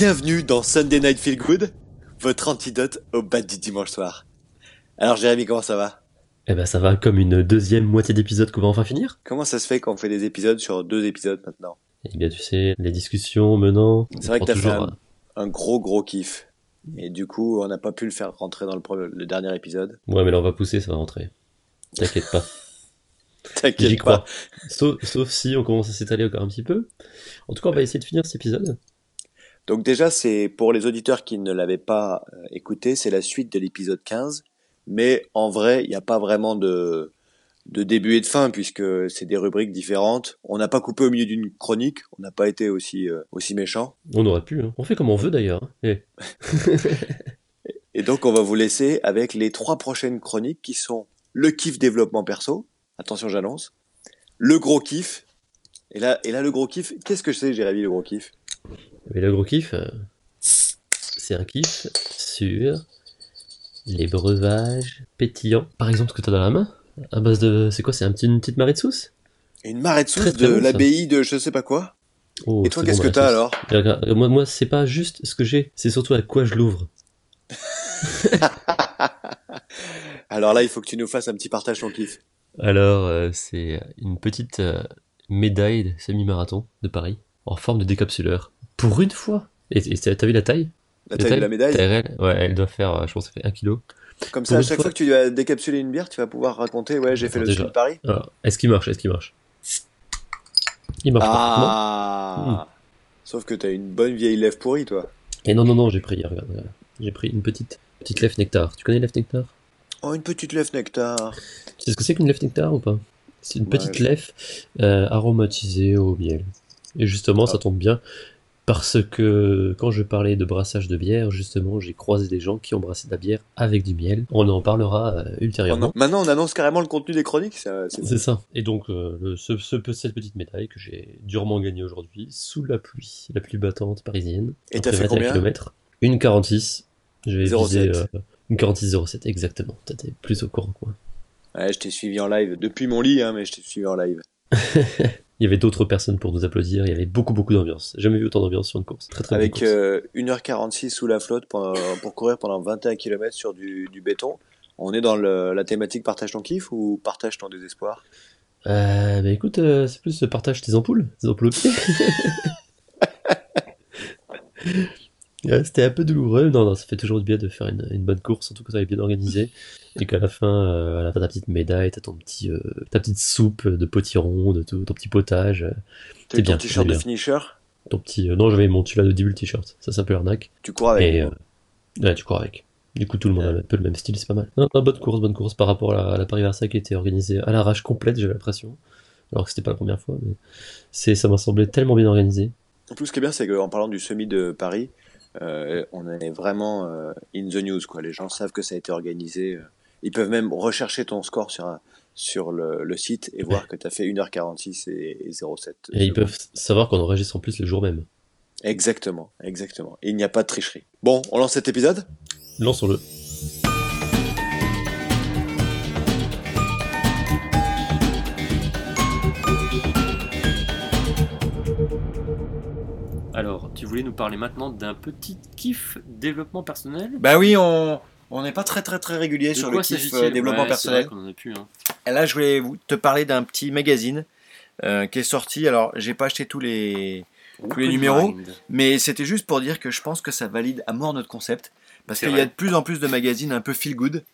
Bienvenue dans Sunday Night Feel Good, votre antidote au bad du dimanche soir. Alors Jérémy, comment ça va? Eh ben ça va comme une deuxième moitié d'épisode qu'on va enfin finir. Comment ça se fait qu'on fait des épisodes sur deux épisodes maintenant? Eh bien tu sais, les discussions menant... C'est vrai que t'as fait toujours un, un gros gros kiff. Et du coup, on n'a pas pu le faire rentrer dans le, dernier épisode. Ouais mais là on va pousser, ça va rentrer. T'inquiète pas, T'inquiète crois. pas. Sauf, sauf si on commence à s'étaler encore un petit peu. En tout cas on va essayer de finir cet épisode. Donc déjà, c'est pour les auditeurs qui ne l'avaient pas euh, écouté, c'est la suite de l'épisode 15. Mais en vrai, il n'y a pas vraiment de, de début et de fin puisque c'est des rubriques différentes. On n'a pas coupé au milieu d'une chronique, on n'a pas été aussi, euh, aussi méchant. On aurait pu, hein. on fait comme on veut d'ailleurs. hein. Eh, Et donc, on va vous laisser avec les trois prochaines chroniques qui sont le kiff développement perso. Attention, j'annonce. Le gros kiff. Et là, et là, le gros kiff, qu'est-ce que c'est, Jérémy, le gros kiff? Mais le gros kiff, euh, c'est un kiff sur les breuvages pétillants. Par exemple ce que t'as dans la main, à base de... C'est quoi, c'est un petit, une petite marée de sauce? Une marée de sauce très de bon, l'abbaye de je sais pas quoi? Oh, et toi, qu'est-ce bon, que t'as alors? Et Moi, moi c'est pas juste ce que j'ai, c'est surtout à quoi je l'ouvre. Alors là, il faut que tu nous fasses un petit partage ton kiff. Alors, euh, c'est une petite euh, médaille de semi-marathon de Paris, en forme de décapsuleur. Pour une fois Et et t'as vu la taille? La taille de la médaille? Ouais, elle doit faire, euh, je pense, ça fait 1 kg. Comme ça, à chaque fois- que tu vas décapsuler une bière, tu vas pouvoir raconter, ouais, j'ai fait le Déjà. sud de Paris. Alors, est-ce qu'il marche? Est-ce qu'il marche? Il marche. Ah Sauf que t'as une bonne vieille lèvre pourrie, toi. Et non, non, non, j'ai pris, regarde, regarde. J'ai pris une petite, petite lèvre nectar. Tu connais lèvre nectar? Oh, une petite lèvre nectar. Tu sais ce que c'est qu'une lèvre nectar ou pas? C'est une Ouais, petite je- lèvre euh, aromatisée au miel. Et justement, ça Ah. tombe bien parce que quand je parlais de brassage de bière, justement, j'ai croisé des gens qui ont brassé de la bière avec du miel. On en parlera euh, ultérieurement. Maintenant, on annonce carrément le contenu des chroniques. c'est- ça. Et donc, euh, le- ce, ce- cette petite médaille que j'ai durement gagnée aujourd'hui, sous la pluie, la pluie battante parisienne. Et t'as fait 21 combien kilomètres. Une 46. Je vais 07. viser euh, une 46 07, exactement. T'étais plus au courant, quoi. Ouais, je t'ai suivi en live. Depuis mon lit, hein, mais je t'ai suivi en live. Il y avait d'autres personnes pour nous applaudir, il y avait beaucoup, beaucoup d'ambiance. Jamais vu autant d'ambiance sur une course. Très, très Avec course. euh, 1h46 sous la flotte pour, pour courir pendant 21 km sur du, du béton. On est dans le- la thématique partage ton kiff ou partage ton désespoir? Euh, bah écoute, euh, c'est plus euh, partage tes ampoules, tes ampoules au pied. Ouais, C'était un peu douloureux. Non, non, ça fait toujours du bien de faire une, une bonne course, surtout que ça est bien organisé. Et qu'à la fin, euh, à la fin, ta petite médaille, t'as ton petit, euh, ta petite soupe de potiron, de tout, ton petit potage, euh, T'as C'est ton bien, t-shirt c'est de finisher? Ton petit. euh, non, j'avais mon tu de début le t-shirt. Ça s'appelle arnaque. Tu cours avec. Et euh, ouais, tu cours avec. Du coup, tout le monde a un peu le même style, c'est pas mal. Non, non, bonne course, bonne course par rapport à la, la Paris-Versailles qui était organisée à l'arrache complète, j'ai l'impression. Alors que c'était pas la première fois, mais c'est, ça m'a semblé tellement bien organisé. En plus, ce qui est bien, c'est qu'en parlant du semi de Paris, euh, on est vraiment euh, in the news. Quoi. Les gens savent que ça a été organisé. euh. Ils peuvent même rechercher ton score sur, un- sur le, le site et voir que tu as fait 1h46 et, et 07. Et ils peuvent savoir qu'on enregistre en plus le jour même. Exactement, exactement. Et il n'y a pas de tricherie. Bon, on lance cet épisode? Lançons-le. Voulais nous parler maintenant d'un petit kiff développement personnel Bah oui, on on n'est pas très très très régulier sur le kiff euh, développement Ouais, personnel. vrai qu'on en a plus, hein. Et là, je voulais vous te parler d'un petit magazine euh, qui est sorti. Alors, j'ai pas acheté tous les, Tous les numéros. Mind. mais c'était juste pour dire que je pense que ça valide à mort notre concept parce qu'il y a de plus en plus de magazines un peu feel good.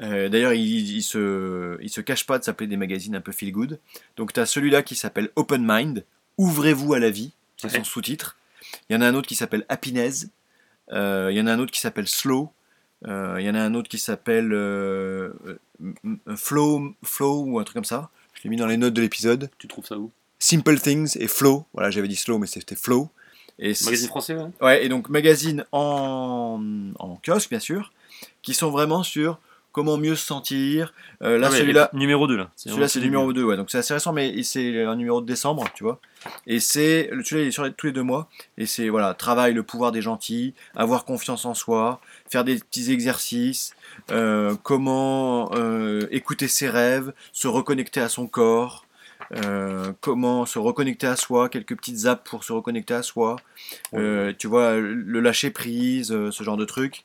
Euh, D'ailleurs, il, il se il se cache pas de s'appeler des magazines un peu feel good. Donc, tu as celui-là qui s'appelle Open Mind. Ouvrez-vous à la vie. C'est Ouais. son sous-titre. Il y en a un autre qui s'appelle Happiness. Euh, il y en a un autre qui s'appelle Slow. Euh, il y en a un autre qui s'appelle euh, Flow, Flow ou un truc comme ça. Je l'ai mis dans les notes de l'épisode. Tu trouves ça où? Simple Things et Flow. Voilà, j'avais dit Slow, mais c'était Flow. Et Magazine français, ouais. Ouais, et donc magazine en, en kiosque, bien sûr, qui sont vraiment sur comment mieux se sentir. Euh, là, Ah ouais, celui-là, Numéro 2, là. celui-là c'est le numéro 2, ouais, donc c'est assez récent, mais c'est un numéro de décembre, tu vois. Et c'est, le- celui-là il est sur les- tous les deux mois, et c'est, voilà, travail, le pouvoir des gentils, avoir confiance en soi, faire des petits exercices, euh, comment euh, écouter ses rêves, se reconnecter à son corps, euh, comment se reconnecter à soi, quelques petites apps pour se reconnecter à soi, euh, tu vois, le lâcher prise, ce genre de trucs,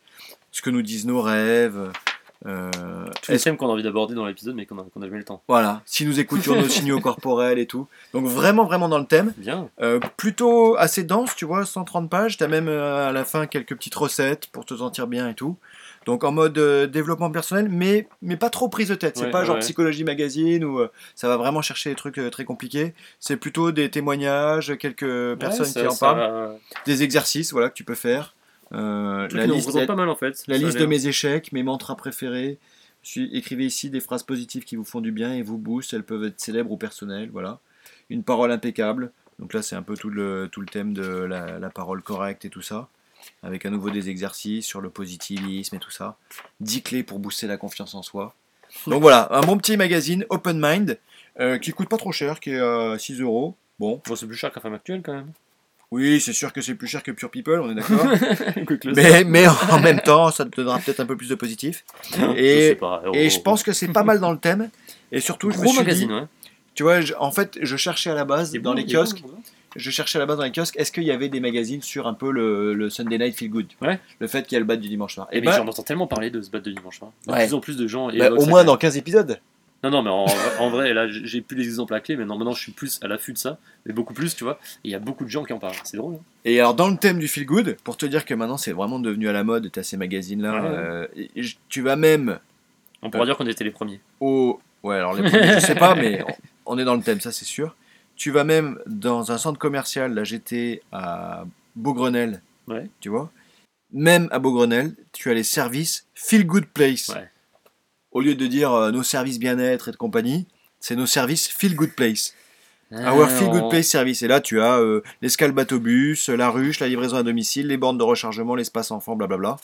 ce que nous disent nos rêves. Euh, Tous les thèmes qu'on a envie d'aborder dans l'épisode, mais qu'on a, qu'on a jamais le temps. voilà, si nous écoutions nos signaux corporels et tout. Donc vraiment, vraiment dans le thème. Bien. Euh, plutôt assez dense, tu vois, 130 pages. T'as même euh, à la fin quelques petites recettes pour te sentir bien et tout. Donc en mode euh, développement personnel, mais, mais pas trop prise de tête. C'est Ouais, pas genre psychologie magazine où ça va vraiment chercher des trucs très compliqués. C'est plutôt des témoignages, quelques personnes Ouais, ça- qui en parlent, va- des exercices voilà, que tu peux faire. Euh, la liste, représente la, pas mal en fait. la Ça a liste de mes échecs, mes mantras préférés. Suis- écrivez ici des phrases positives qui vous font du bien et vous boostent. Elles peuvent être célèbres ou personnelles. Voilà. Une parole impeccable. Donc là, c'est un peu tout le, tout le thème de la, la parole correcte et tout ça. Avec à nouveau des exercices sur le positivisme et tout ça. 10 clés pour booster la confiance en soi. Donc voilà, un bon petit magazine Open Mind euh, qui coûte pas trop cher, qui est à 6 euros. Bon, Bon, c'est plus cher qu'un femme actuelle quand même. Oui, c'est sûr que c'est plus cher que Pure People, on est d'accord. Mais, mais en même temps, ça te donnera peut-être un peu plus de positif. Je sais pas. Et oh, je pense que c'est pas mal dans le thème. Et surtout, je me suis magazine, dit, ouais. tu vois, je- en fait, je cherchais à la base dans bon, les bon, kiosques, bon. je cherchais à la base dans les kiosques, est-ce qu'il y avait des magazines sur un peu le, le Sunday Night Feel Good, Ouais. le fait qu'il y a le bat du dimanche soir. Et Et mais ben, j'en entends tellement parler de ce bat de dimanche soir. De Ouais. plus en plus de gens. bah, au moins dans 15 épisodes. Non, non, mais en, vrai- en vrai, là, j'ai plus les exemples à clé, mais non, maintenant, je suis plus à l'affût de ça, mais beaucoup plus, tu vois. Et il y a beaucoup de gens qui en parlent. C'est drôle. hein. Et alors dans le thème du feel good, pour te dire que maintenant c'est vraiment devenu à la mode, tu as ces magazines-là, Ouais, euh, et tu vas même On pourra Euh. dire qu'on était les premiers. au... Ouais, alors les premiers, je sais pas, mais on, on est dans le thème, ça c'est sûr. Tu vas même dans un centre commercial, là j'étais à Beaugrenelle, Ouais. tu vois. Même à Beaugrenelle, tu as les services Feel Good Place. Ouais. Au lieu de dire euh, nos services bien-être et de compagnie, c'est nos services Feel Good Place. Ah, Our Feel Good Place Service. Et là, tu as euh, l'escale bateau-bus, la ruche, la livraison à domicile, les bornes de rechargement, l'espace enfant, blablabla.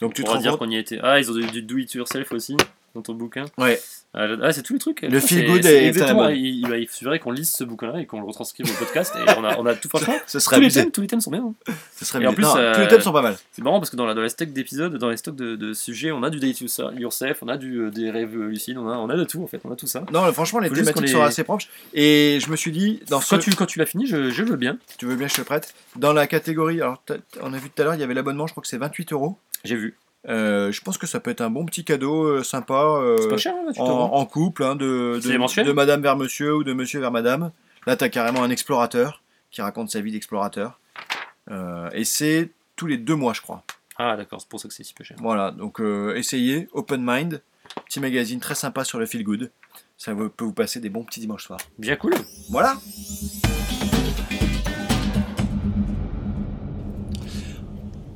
Donc tu On te rends dire compte. qu'on y était. Ah, ils ont du, du do it yourself aussi dans ton bouquin. Ouais. Ah, c'est tous les trucs. Le feel good est exactement. Il, il, il qu'on lise ce bouquin-là et qu'on le retranscrive au podcast. Et on a, on a tout franchement. Ce serait Tous les, thèmes, tous les thèmes sont bien. hein. Ce serait Et en plus, Non, euh, tous les thèmes sont pas mal. C'est marrant parce que dans, la, dans les stocks d'épisodes, dans les stocks de, de sujets, on a du date yourself, on a du, euh, des rêves lucides, on a, on a de tout en fait, on a tout ça. Non, franchement, les thématiques sont assez proches. Et je me suis dit, dans ce... Quand tu, quand tu l'as fini, je, je veux bien. tu veux bien je te le prête Dans la catégorie, alors on a vu tout à l'heure, il y avait l'abonnement, je crois que c'est 28 euros. J'ai vu. Euh, je pense que ça peut être un bon petit cadeau euh, sympa. euh, C'est pas cher, hein, tu en, couple, hein, de, de, de madame vers monsieur ou de monsieur vers madame. Là, tu as carrément un explorateur qui raconte sa vie d'explorateur. Et c'est tous les deux mois, je crois. Ah d'accord, c'est pour ça que c'est si peu cher. Voilà, donc essayez, Open Mind, petit magazine très sympa sur le feel good. Ça peut vous passer des bons petits dimanches soirs. Bien cool. Voilà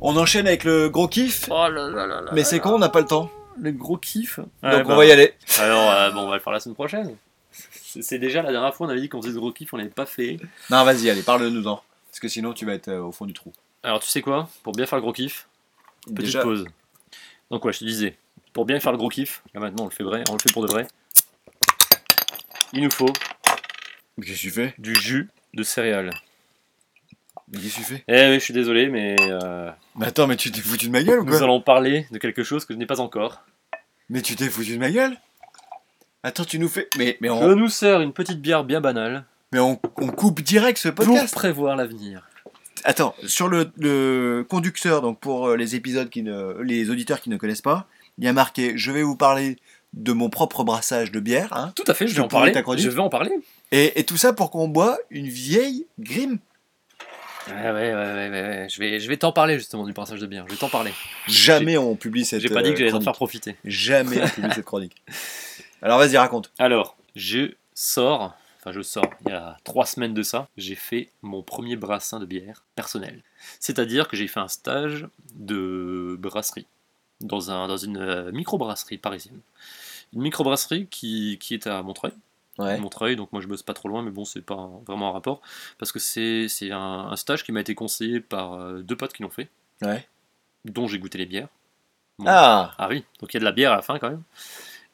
On enchaîne avec le gros kiff, Oh là là là là. mais c'est con, on n'a pas le temps. Le gros kiff. donc Ouais, on bah, va y aller. Alors, euh, bon, on va le faire la semaine prochaine. C'est c'est déjà la dernière fois, on avait dit qu'on faisait ce gros kiff, on l'avait pas fait. Non, vas-y, allez, parle-nous-en. Parce que sinon, tu vas être euh, au fond du trou. Alors, tu sais quoi? Pour bien faire le gros kiff, petite Déjà, pause. Donc, ouais, je te disais, pour bien faire le gros kiff, là maintenant on le fait vrai, on le fait pour de vrai. Il nous faut qu'est-ce que tu fais? du jus de céréales. Mais Qu'est-ce que tu fais Eh oui, je suis désolé, mais euh, Mais attends, mais tu t'es foutu de ma gueule ou nous quoi allons parler de quelque chose que je n'ai pas encore. Mais tu t'es foutu de ma gueule Attends, tu nous fais. Mais, mais, Je on, nous sers une petite bière bien banale mais on, on coupe direct ce pour podcast. prévoir l'avenir. Attends, sur le, le conducteur, donc pour euh, les épisodes qui ne, les auditeurs qui ne connaissent pas, il y a marqué Je vais vous parler de mon propre brassage de bière. hein. Tout à fait, je Je vais en pourrais parler. Je vais en parler. et, et tout ça pour qu'on boit une vieille Grim. Ouais, ouais, ouais, ouais. Je vais, je vais t'en parler justement du brassage de bière. Je vais t'en parler. Jamais on publie cette J'ai pas dit que j'allais euh, t'en faire profiter. Jamais on publie cette chronique. Alors vas-y, raconte. Alors, je sors, enfin je sors, il y a trois semaines de ça, j'ai fait mon premier brassin de bière personnel. C'est-à-dire que j'ai fait un stage de brasserie dans, un, dans une euh, microbrasserie parisienne. Une microbrasserie qui, qui est à Montreuil. Ouais. Montreuil, donc moi je bosse pas trop loin, mais bon, c'est pas un- vraiment un rapport. Parce que c'est c'est un, un stage qui m'a été conseillé par euh, deux potes qui l'ont fait, Ouais. dont j'ai goûté les bières. Bon. Ah Ah oui, donc il y a de la bière à la fin quand même.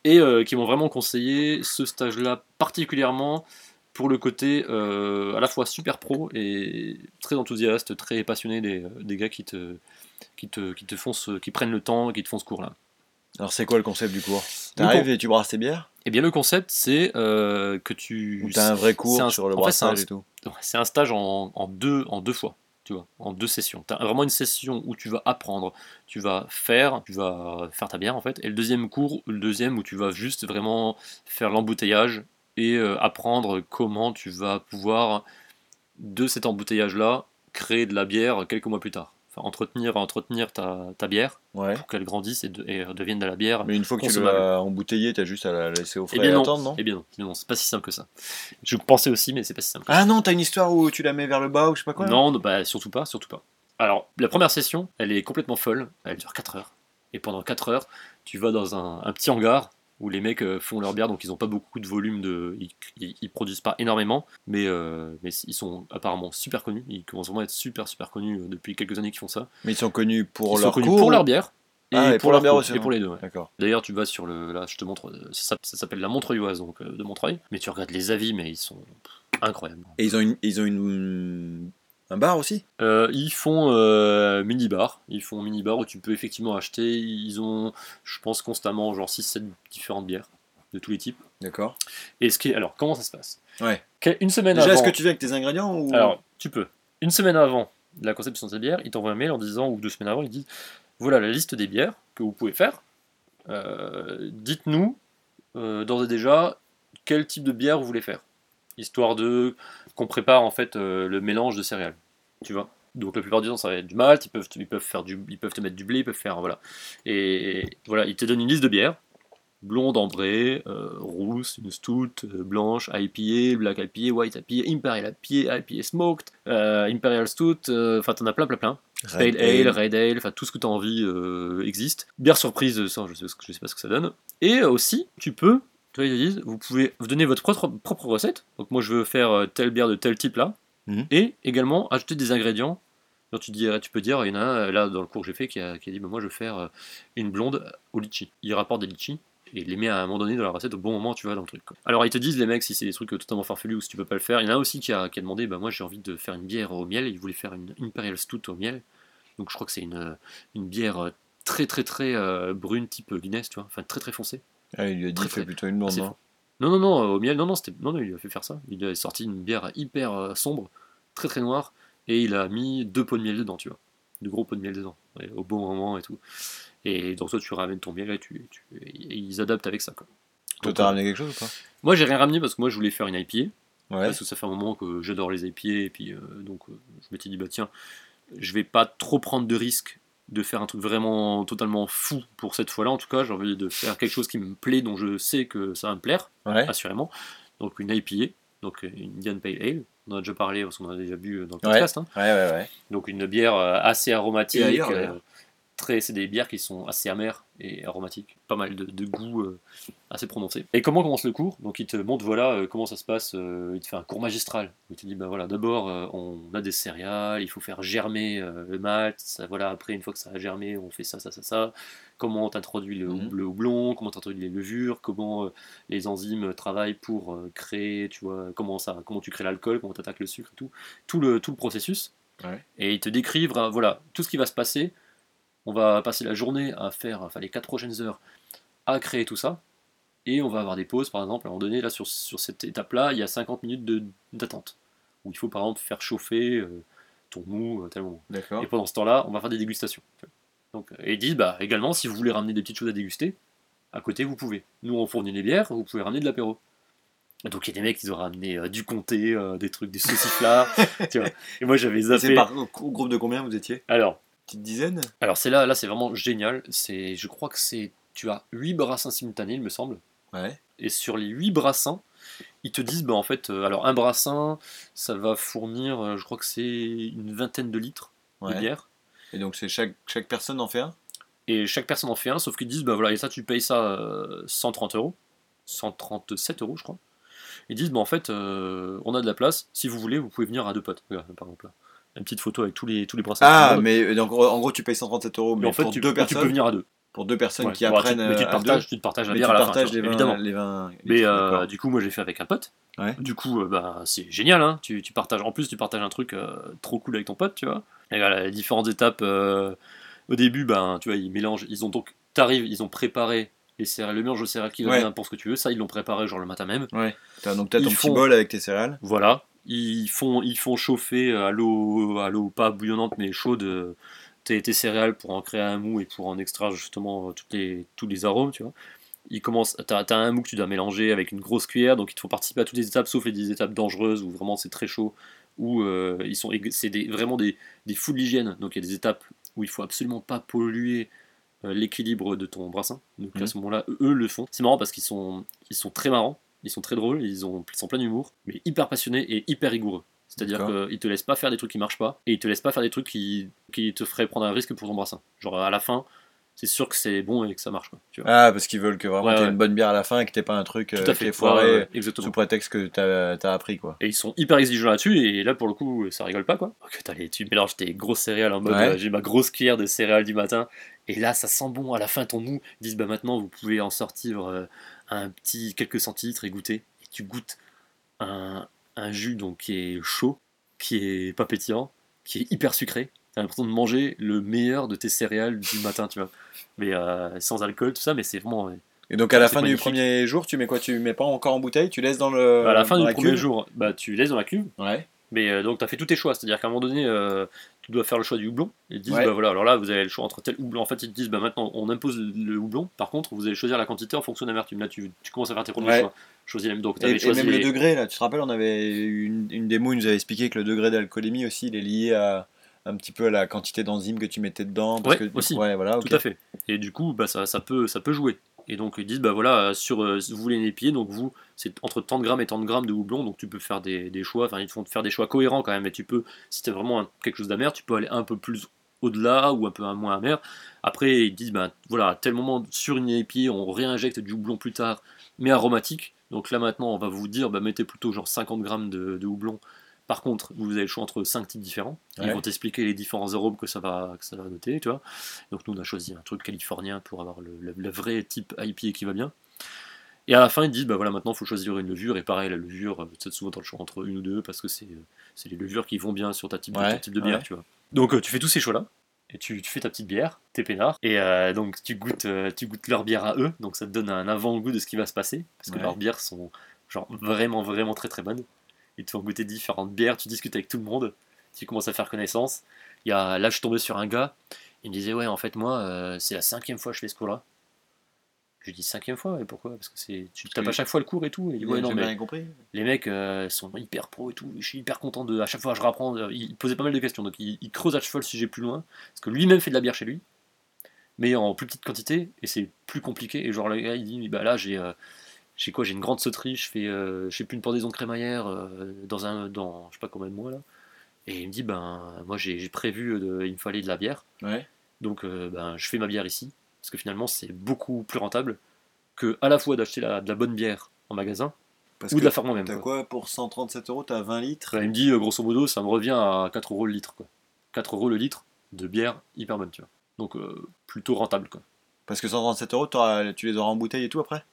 Et euh, qui m'ont vraiment conseillé ce stage-là particulièrement pour le côté euh, à la fois super pro et très enthousiaste, très passionné des, des gars qui te, qui te, qui te font ce, qui prennent le temps et qui te font ce cours-là. Alors c'est quoi le concept du cours? T'arrives et tu brasses tes bières? Eh bien, le concept, c'est euh, que tu. Ou t'as un vrai cours un- sur le fait, un- brassage et tout C'est un stage en, en deux, en deux fois, tu vois, en deux sessions. Tu as vraiment une session où tu vas apprendre, tu vas faire, tu vas faire ta bière en fait, et le deuxième cours, le deuxième où tu vas juste vraiment faire l'embouteillage et euh, apprendre comment tu vas pouvoir, de cet embouteillage-là, créer de la bière quelques mois plus tard. Enfin, entretenir, entretenir ta, ta bière Ouais. pour qu'elle grandisse et, de- et devienne de la bière Mais une fois que tu l'as embouteillé, t'as juste à la laisser au frais Eh bien et non. attendre, non? Eh bien non, eh non, c'est pas si simple que ça. Je pensais aussi, mais c'est pas si simple. Ah non, t'as une histoire où tu la mets vers le bas ou je sais pas quoi non, bah surtout pas, surtout pas. Alors, la première session, elle est complètement folle, elle dure 4 heures. Et pendant 4 heures, tu vas dans un, un petit hangar où les mecs euh, font leur bière, donc ils n'ont pas beaucoup de volume, de, ils, produisent pas énormément, mais, euh, mais ils sont apparemment super connus, ils commencent vraiment à être super super connus euh, depuis quelques années qu'ils font ça. Mais ils sont connus pour ils sont leur connus cours pour ou- leur bière, et, Ah, et pour, pour leur bière cours, aussi, et hein. pour les deux. ouais. D'accord. D'ailleurs, tu vas sur le. Là, je te montre. Ça, ça s'appelle la Montreuilloise, donc de Montreuil. Mais tu regardes les avis, mais ils sont incroyables. Et ils ont une, ils ont une, un bar aussi? Euh, ils font euh, mini-bar. Ils font mini-bar où tu peux effectivement acheter. Ils ont, je pense, constamment genre 6-7 différentes bières de tous les types. D'accord. Et ce qui est. Alors, comment ça se passe? Ouais. Une semaine Déjà, avant. est-ce que tu viens avec tes ingrédients ou Alors, tu peux. Une semaine avant la conception de cette bière, ils t'envoient un mail en disant, ou deux semaines avant, ils disent voilà la liste des bières que vous pouvez faire. Euh, Dites-nous d'ores et déjà quel type de bière vous voulez faire, histoire de qu'on prépare en fait euh, le mélange de céréales. Tu vois. Donc la plupart du temps, ça va être du malt. Ils peuvent, ils peuvent faire du, ils peuvent te mettre du blé, ils peuvent faire voilà. Et voilà, ils te donnent une liste de bières blonde, ambrée, euh, rousse, une stout, euh, blanche, IPA, black IPA, white IPA, imperial IPA, IPA smoked, euh, imperial stout, euh, enfin t'en as plein plein plein. Red Pale ale, Ale. red ale, enfin tout ce que tu as envie existe. Bière surprise, ça je sais, je sais pas ce que ça donne. Et aussi, tu peux, tu vois, ils disent, vous pouvez vous donner votre propre, propre recette. Donc moi je veux faire euh, telle bière de tel type là. Mhm. Et également ajouter des ingrédients. Donc tu, dis, tu peux dire, il y en a un euh, là dans le cours que j'ai fait qui a, qui a dit, bah, moi je veux faire euh, une blonde au litchi. Il rapporte des litchis et il les met à un moment donné dans la recette au bon moment, tu vois, dans le truc. quoi. Alors ils te disent, les mecs, si c'est des trucs totalement farfelus ou si tu peux pas le faire. Il y en a aussi qui a, qui a demandé, bah moi j'ai envie de faire une bière au miel. Il voulait faire une Imperial Stout au miel. Donc je crois que c'est une, une bière très très très euh, brune type Guinness, tu vois, enfin très très foncée. Ah, il lui a dit fais plutôt une blonde, non. Non non non, euh, au miel, non non, non non, il a fait faire ça. Il a sorti une bière hyper euh, sombre, très très noire, et il a mis deux pots de miel dedans, tu vois, de gros pots de miel dedans, au bon moment et tout. Et donc toi tu ramènes ton miel et tu, tu- et ils adaptent avec ça quoi. Toi, t'as euh, ramené quelque chose ou pas? Moi j'ai rien ramené parce que moi je voulais faire une IPA. Ouais. Parce que ça fait un moment que j'adore les IPA et puis euh, donc euh, je m'étais dit bah tiens, je vais pas trop prendre de risques de faire un truc vraiment totalement fou pour cette fois-là en tout cas, j'ai envie de faire quelque chose qui me plaît dont je sais que ça va me plaire Ouais. assurément. Donc une IPA, donc euh, une Indian Pale Ale, on en a déjà parlé parce qu'on en a déjà bu euh, dans le Ouais. podcast. hein. Ouais, ouais, ouais. Donc une bière euh, assez aromatique. Et ailleurs, euh, d'ailleurs. Très, c'est des bières qui sont assez amères et aromatiques. Pas mal de, de goût euh, assez prononcé. Et comment commence le cours? Donc il te montre voilà euh, comment ça se passe. euh, il te fait un cours magistral. Il te dit bah voilà d'abord euh, on a des céréales, il faut faire germer le malt. Ça, voilà après une fois que ça a germé, on fait ça ça ça ça. Comment t'introduis le, Mhm. le houblon, comment t'introduis les levures, comment les enzymes travaillent pour créer, tu vois, comment ça, comment tu crées l'alcool, comment tu attaques le sucre et tout, tout le tout le processus. Ouais. Et il te décrivent euh, voilà tout ce qui va se passer. On va passer la journée à faire, enfin les quatre prochaines heures, à créer tout ça. Et on va avoir des pauses, par exemple, à un moment donné, là, sur, sur cette étape-là, il y a 50 minutes d'attente. Où il faut, par exemple, faire chauffer euh, ton mou. D'accord. Et pendant ce temps-là, on va faire des dégustations. Donc, euh, et ils disent, bah, également, si vous voulez ramener des petites choses à déguster, à côté, vous pouvez. Nous, on fournit les bières, vous pouvez ramener de l'apéro. Donc, il y a des mecs qui ont ramené euh, du comté, euh, des trucs, des sauciflards. tu vois. Et moi, j'avais Et C'est zappé. par groupe de combien vous étiez? Alors, Petite dizaine alors c'est là, là c'est vraiment génial. C'est, je crois que c'est, tu as 8 brassins simultanés, il me semble. Ouais. Et sur les 8 brassins, ils te disent, bah en fait, euh, alors un brassin, ça va fournir, euh, je crois que c'est une vingtaine de litres de bière. Et donc, c'est chaque, chaque personne en fait un? Et chaque personne en fait un, sauf qu'ils disent, bah voilà, et ça tu payes ça euh, 130 euros, 137 euros je crois. Ils disent, bah en fait, euh, on a de la place, si vous voulez, vous pouvez venir à deux potes. Par exemple là. Une petite photo avec tous les, tous les. Ah, mais donc, en gros, tu payes 137 euros, Mais mais en fait, pour tu, deux tu personnes, peux venir à deux. pour deux personnes Ouais. qui Bon, tu- apprennent mais tu te euh, à partages, deux. tu te partages la Mais bière tu à la fin, partages tu les vois, 20, évidemment. les 20 les Mais euh, du coup, moi j'ai fait avec un pote. Ouais. Du coup, euh, bah, c'est génial. Hein. Tu, tu partages. En plus, tu partages un truc euh, trop cool avec ton pote, tu vois. Et voilà, les différentes étapes. euh, au début, ben, tu vois, ils mélangent. Ils ont donc t'arrives, ils ont préparé les céréales, le mélange de céréales qui va Ouais. pour ce que tu veux. Ça, ils l'ont préparé genre le matin même. Ouais. T'as, donc t'as ton petit font- bol avec tes céréales. Voilà. Ils font, ils font chauffer à l'eau, à l'eau pas bouillonnante mais chaude euh, tes, tes céréales pour en créer un mou et pour en extraire justement euh, toutes les, tous les arômes, tu vois. Ils commencent, t'as, t'as un mou que tu dois mélanger avec une grosse cuillère, donc il te faut participer à toutes les étapes sauf les 10 étapes dangereuses où vraiment c'est très chaud, où euh, ils sont, c'est des, vraiment des, des fous de l'hygiène. Donc il y a des étapes où il faut absolument pas polluer euh, l'équilibre de ton brassin. Donc à Mhm. ce moment-là, eux, eux le font. C'est marrant parce qu'ils sont, ils sont très marrants, ils sont très drôles, ils, ont, ils sont plein d'humour, mais hyper passionnés et hyper rigoureux. C'est-à-dire qu'ils te laissent pas faire des trucs qui marchent pas et ils te laissent pas faire des trucs qui, qui te feraient prendre un risque pour ton brassin. Genre à la fin, c'est sûr que c'est bon et que ça marche. Quoi, tu vois. Ah, parce qu'ils veulent que vraiment Ouais, t'aies ouais. une bonne bière à la fin et que t'aies pas un truc euh, qui fait. est foiré Ouais, sous prétexte que t'as, t'as appris quoi. Et ils sont hyper exigeants là-dessus, et là pour le coup, ça rigole pas quoi. Donc, t'as les- tu mélanges tes grosses céréales en mode euh, j'ai ma grosse cuillère de céréales du matin, et là ça sent bon, à la fin ton mou, ils disent bah maintenant vous pouvez en sortir euh, un petit quelques centilitres et goûter, et tu goûtes un, un jus donc qui est chaud, qui est pas pétillant, qui est hyper sucré. T'as l'impression de manger le meilleur de tes céréales du matin, tu vois. Mais euh, sans alcool, tout ça, mais c'est vraiment. Et donc à la fin du premier jour, tu mets quoi? Tu mets pas encore en bouteille? Tu laisses dans le. à la fin du la premier cuve? jour, bah, tu laisses dans la cuve, Ouais. Mais euh, donc, tu as fait tous tes choix, c'est-à-dire qu'à un moment donné, euh, tu dois faire le choix du houblon. Ils te disent, Ouais. bah voilà, alors là, vous avez le choix entre tel houblon. En fait, ils te disent, bah maintenant, on impose le, houblon. Par contre, vous allez choisir la quantité en fonction de l'amertume. Là, tu, tu commences à faire tes premiers Ouais. choix. Choisis donc, Et, même le degré, là, tu te rappelles, on avait eu une, une démo, il nous avait expliqué que le degré d'alcoolémie aussi, il est lié à un petit peu à la quantité d'enzymes que tu mettais dedans. Parce Ouais, que, aussi. Ouais, voilà. Tout à fait. Et du coup, bah, ça, ça, peut, ça peut jouer. Et donc, ils disent, bah voilà, sur, euh, vous voulez une donc vous, c'est entre tant de grammes et tant de grammes de houblon, donc tu peux faire des, choix, enfin, ils te font faire des choix cohérents quand même, mais tu peux, si t'es vraiment quelque chose d'amer, tu peux aller un peu plus au-delà ou un peu moins amer. Après, ils disent, bah voilà, à tel moment, sur une épier, on réinjecte du houblon plus tard, mais aromatique. Donc là, maintenant, on va vous dire, bah, mettez plutôt genre 50 grammes de houblon. Par contre, vous avez le choix entre 5 types différents. Ils Ouais. vont t'expliquer les différents arômes que ça va, que ça va noter, tu vois. Donc nous, on a choisi un truc californien pour avoir le, le- le vrai type IPA qui va bien. Et à la fin, ils disent, bah voilà, maintenant, il faut choisir une levure. Et pareil, la levure, c'est souvent, tu le choix entre une ou deux, parce que c'est euh, les levures qui vont bien sur ta type, Ouais, ton type de bière, ouais. tu vois. Donc euh, tu fais tous ces choix-là. Et tu, tu fais ta petite bière, t'es peinard, et euh, donc tu goûtes, euh, tu goûtes leur bière à eux, donc ça te donne un avant-goût de ce qui va se passer, parce que Ouais. leurs bières sont genre vraiment, vraiment très très bonnes. Ils te font goûter différentes bières, tu discutes avec tout le monde, tu commences à faire connaissance. Il y a, là, je suis tombé sur un gars, il me disait Ouais, en fait, moi, euh, c'est la cinquième fois que je fais ce cours-là. Je lui dis Cinquième fois, et pourquoi? Parce que c'est, tu tapes à chaque fois le cours et tout. Et il dit Il Ouais, a non, jamais mais rien compris. les mecs euh, sont hyper pro et tout. Je suis hyper content de. À chaque fois, je rapprends. euh, Il posait pas mal de questions, donc il, il creuse à cheval si j'ai plus loin. Parce que lui-même fait de la bière chez lui, mais en plus petite quantité, et c'est plus compliqué. Et genre, le gars, il dit Bah là, j'ai. euh, j'ai quoi J'ai une grande sauterie, je fais, euh, je sais plus une pendaison de crémaillère euh, dans un, dans je sais pas combien de mois là. Et il me dit ben moi j'ai prévu de, il me fallait de la bière, Ouais. donc euh, ben je fais ma bière ici parce que finalement c'est beaucoup plus rentable que à la fois d'acheter de la bonne bière en magasin Parce ou de la faire moi-même. T'as quoi. quoi pour 137 euros T'as 20 litres? Enfin, il me dit, euh, grosso modo, ça me revient à 4 euros le litre. Quoi. 4 euros le litre de bière hyper bonne, tu vois. Donc, euh, plutôt rentable, quoi. Parce que 137 euros, tu les auras embouteillés et tout après?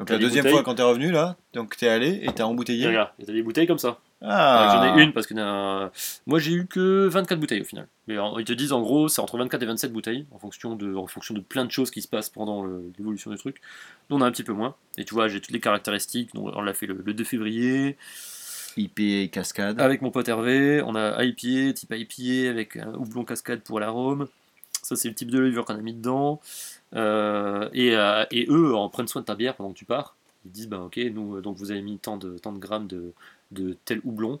Donc la deuxième fois quand t'es revenu là, donc t'es allé et t'as embouteillé. Et regarde, t'as des bouteilles comme ça. Ah J'en ai une parce que euh, moi j'ai eu que 24 bouteilles au final. Mais en- ils te disent en gros, c'est entre 24 et 27 bouteilles en fonction de, en fonction de plein de choses qui se passent pendant le- l'évolution du truc. Nous on a un petit peu moins. Et tu vois, j'ai toutes les caractéristiques. Donc, on l'a fait le, le 2 février. IP cascade. Avec mon pote Hervé, on a IPA, type IPA avec un houblon cascade pour l'arôme. Ça, c'est le type de levure qu'on a mis dedans. Euh, et, euh, et eux, en prennent soin de ta bière pendant que tu pars. Ils disent, ben ok, nous, euh, donc vous avez mis tant de, tant de grammes de, de tel houblon.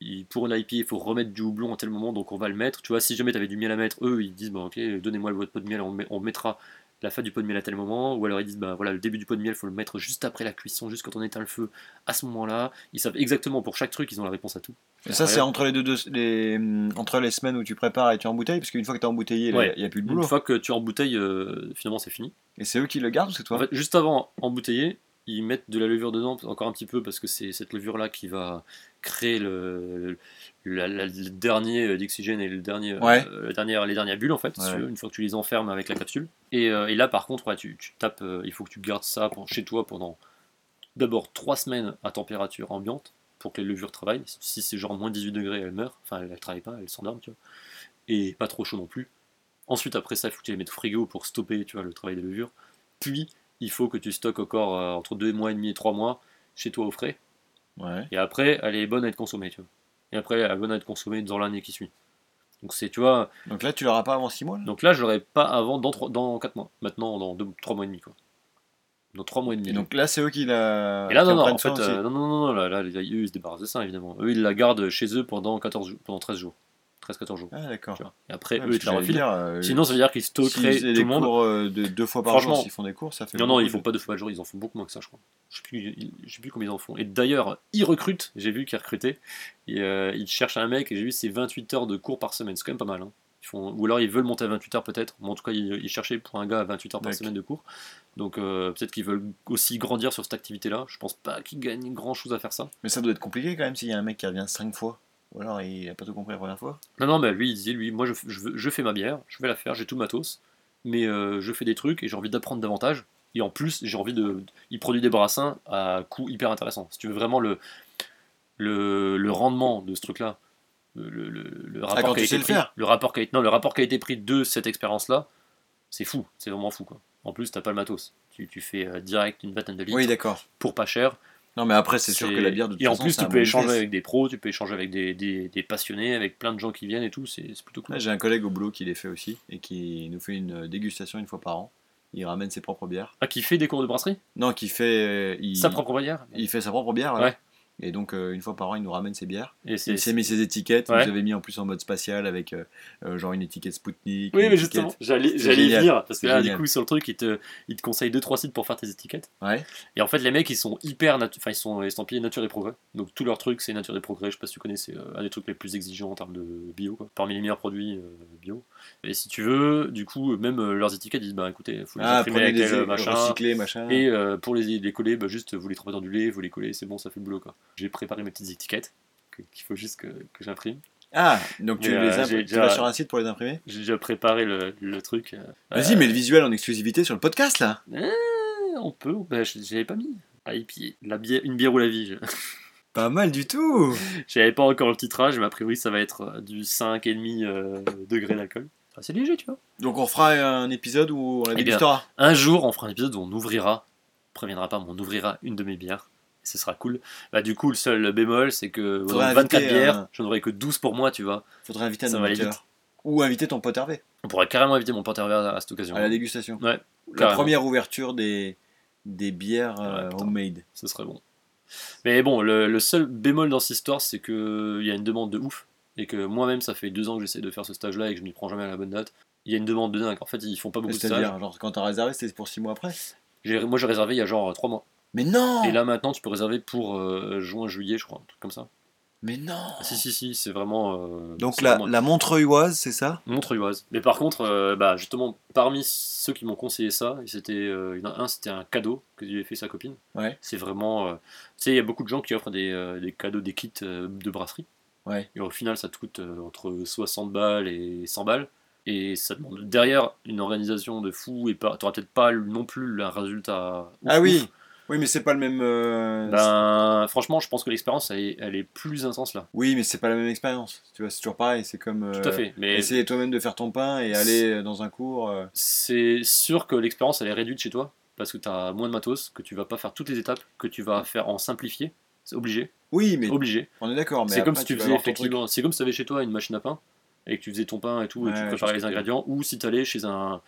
Et pour IPA, il faut remettre du houblon à tel moment, donc on va le mettre. Tu vois, si jamais tu avais du miel à mettre, eux, ils disent, ben ok, donnez-moi votre pot de miel, on, on mettra la fin du pot de miel à tel moment. Ou alors ils disent, ben voilà, le début du pot de miel, il faut le mettre juste après la cuisson, juste quand on éteint le feu, à ce moment-là. Ils savent exactement pour chaque truc, ils ont la réponse à tout. Et ça c'est entre les deux, deux- les, hum, entre les semaines où tu prépares et tu embouteilles, parce qu'une fois que t'as embouteillé, il Ouais. n'y a plus de Une boulot. fois que tu embouteilles, euh, finalement c'est fini. Et c'est eux qui le gardent ou c'est toi? En fait, juste avant embouteiller, ils mettent de la levure dedans, encore un petit peu, parce que c'est cette levure-là qui va créer le, la- la- le dernier d'oxygène et le dernier, Ouais. euh, le dernier- les dernières bulles, en fait, Ouais. veux, une fois que tu les enfermes avec la capsule. Et, euh, et là, par contre, ouais, tu, tu tapes, euh, il faut que tu gardes ça pour- chez toi pendant d'abord 3 semaines à température ambiante pour que les levures travaillent. Si c'est genre moins 18 degrés, elles meurent. Enfin, elles ne travaillent pas, elles s'endorment, tu vois. Et pas trop chaud non plus. Ensuite, après ça, il faut que tu les mettes au frigo pour stopper tu vois, le travail des levures. Puis, il faut que tu stockes encore euh, entre 2 mois et demi et 3 mois chez toi au frais. Ouais. Et après, elle est bonne à être consommée. Tu vois. Et après, elle est bonne à être consommée dans l'année qui suit. Donc, c'est, tu vois, Donc là, tu l'auras pas avant 6 mois là? donc là, je l'aurai pas avant dans, 3, dans 4 mois. Maintenant, dans 3 mois et demi. Quoi. Dans 3 mois et demi. Et donc là, c'est eux qui la. Et là, non, non, en fait, euh, non, non, non, non, là, là, eux, ils se débarrassent de ça, évidemment. Eux, ils la gardent chez eux pendant, 14 jours, pendant 13 jours. 13-14 jours. Ah, d'accord. Et après, Ouais, eux, ils te la refilent. euh, Sinon, ça veut dire qu'ils stockeraient faisaient tout le monde. cours euh, de deux fois par jour, s'ils font des cours, ça fait. Non, non, ils font pas deux fois par jour, ils en font beaucoup moins que ça, je crois. Je sais plus, je sais plus combien ils en font. Et d'ailleurs, ils recrutent, j'ai vu qu'ils recrutaient. Et, euh, ils cherchent un mec, et j'ai vu c'est 28 heures de cours par semaine, c'est quand même pas mal. hein. Ils font, ou alors ils veulent monter à 28 heures peut-être, mais en tout cas, ils, ils cherchaient pour un gars à 28 heures par semaine de cours. Donc euh, peut-être qu'ils veulent aussi grandir sur cette activité-là. Je pense pas qu'ils gagnent grand chose à faire ça. Mais ça doit être compliqué quand même s'il y a un mec qui revient 5 fois. Ou alors il a pas tout compris la première fois. Non, non, mais lui, il disait, lui, moi, je, je, fais ma bière, je vais la faire, j'ai tout le matos, mais euh, je fais des trucs et j'ai envie d'apprendre davantage. Et en plus, j'ai envie de. Il produit des brassins à coût hyper intéressant. Si tu veux vraiment le, le, le rendement de ce truc-là, le, rapport qualité-prix, le rapport qualité, non, le rapport qualité-prix de cette expérience-là, c'est fou, c'est vraiment fou, quoi. En plus, t'as pas le matos. Tu, tu fais euh, direct une vingtaine de litres Oui, pour pas cher. Non, mais après, c'est sûr que la bière de toute Et en façon, plus, tu peux échanger avec des pros, tu peux échanger avec des, des, des passionnés, avec plein de gens qui viennent et tout, c'est plutôt cool. J'ai un collègue au boulot qui les fait aussi et qui nous fait une dégustation une fois par an. Il ramène ses propres bières. Ah, qui fait des cours de brasserie? Non, qui fait. euh, il, Sa propre bière? il fait sa propre bière. ouais. Ouais. Et donc, euh, une fois par an, il nous ramène ses bières. Et. Il s'est mis ses étiquettes. Ouais. Vous avez mis en plus en mode spatial avec euh, euh, genre une étiquette Spoutnik. Oui, mais justement, j'allais y venir. Parce que là, du coup, sur le truc, ils te, ils te conseillent 2-3 sites pour faire tes étiquettes. Ouais. Et en fait, les mecs, ils sont hyper. Enfin, ils sont estampillés nature et progrès. Donc, tout leur truc, c'est nature et progrès. Je sais pas si tu connais, c'est un des trucs les plus exigeants en termes de bio, quoi. Parmi les meilleurs produits bio. Et si tu veux, du coup, même leurs étiquettes, ils disent bah écoutez, faut les Ah, imprimer avec tel é- machin. machin. Et pour les, les coller, bah, juste vous les trempez dans du lait, vous les collez, c'est bon, ça fait le boulot quoi. J'ai préparé mes petites étiquettes que- qu'il faut juste que, que j'imprime. Ah, donc tu, Mais, les euh, j'ai tu vas sur un site pour les imprimer? J'ai déjà préparé le, le truc. euh, Vas-y, euh, mets le visuel en exclusivité sur le podcast là. euh, on peut, bah, je j'avais pas mis. Ah, et puis, la bière, une bière ou la vie. je- Pas mal du tout. J'avais pas encore le titrage, mais a priori ça va être euh, du 5,5 euh, degré d'alcool. Enfin, c'est léger, tu vois. Donc on fera un épisode où on la Eh dégustera? Un jour, on fera un épisode où on ouvrira, on préviendra pas, mais on ouvrira une de mes bières. Ce sera cool. Bah, du coup, le seul bémol, c'est que Faudrait dans 24 inviter bières, un- j'en aurai que 12 pour moi, tu vois. Faudrait inviter un vite. Ou inviter ton pote Hervé On pourrait carrément inviter mon pote Hervé à à cette occasion. à la dégustation. Ouais, La première ouverture des, des bières euh, Ouais, homemade. Ce serait bon. Mais bon, le, le seul bémol dans cette histoire, c'est qu'il y a une demande de ouf. Et que moi-même, ça fait deux ans que j'essaie de faire ce stage-là et que je m'y prends jamais à la bonne date. Il y a une demande de dingue. En fait, ils font pas beaucoup de stages. C'est-à-dire, genre quand t'as réservé, c'était pour 6 mois après? Moi, j'ai réservé il y a genre 3 mois. Mais non Et là, maintenant, tu peux réserver pour euh, juin, juillet, je crois, un truc comme ça. Mais non Ah, si, si, si, c'est vraiment. euh, Donc la, vraiment- la Montreuilloise, c'est ça? Montreuilloise. Mais par contre, euh, bah, justement, parmi ceux qui m'ont conseillé ça, c'était, euh, il y en a un, c'était un cadeau que lui avait fait sa copine. Ouais. C'est vraiment. euh, tu sais, il y a beaucoup de gens qui offrent des, euh, des cadeaux, des kits euh, de brasserie. Ouais. Et au final, ça te coûte euh, entre 60 balles et 100 balles. Et ça demande derrière une organisation de fou et pas, t'auras peut-être pas non plus le résultat. ouf, Ah oui ouf. Oui, mais c'est pas le même. euh, Ben, franchement, je pense que l'expérience, elle, est- elle est plus intense là. Oui, mais c'est pas la même expérience. Tu vois, c'est toujours pareil. C'est comme. euh, Tout à fait. Mais Essayer toi-même de faire ton pain et aller dans un cours. euh, c'est sûr que l'expérience elle est réduite chez toi parce que tu as moins de matos, que tu vas pas faire toutes les étapes, que tu vas faire en simplifié. C'est obligé. Oui, mais Obligé. on est d'accord. mais C'est comme si tu faisais effectivement. C'est comme si tu avais chez toi une machine à pain et que tu faisais ton pain et tout et tu préparais les ingrédients ou si tu allais chez un,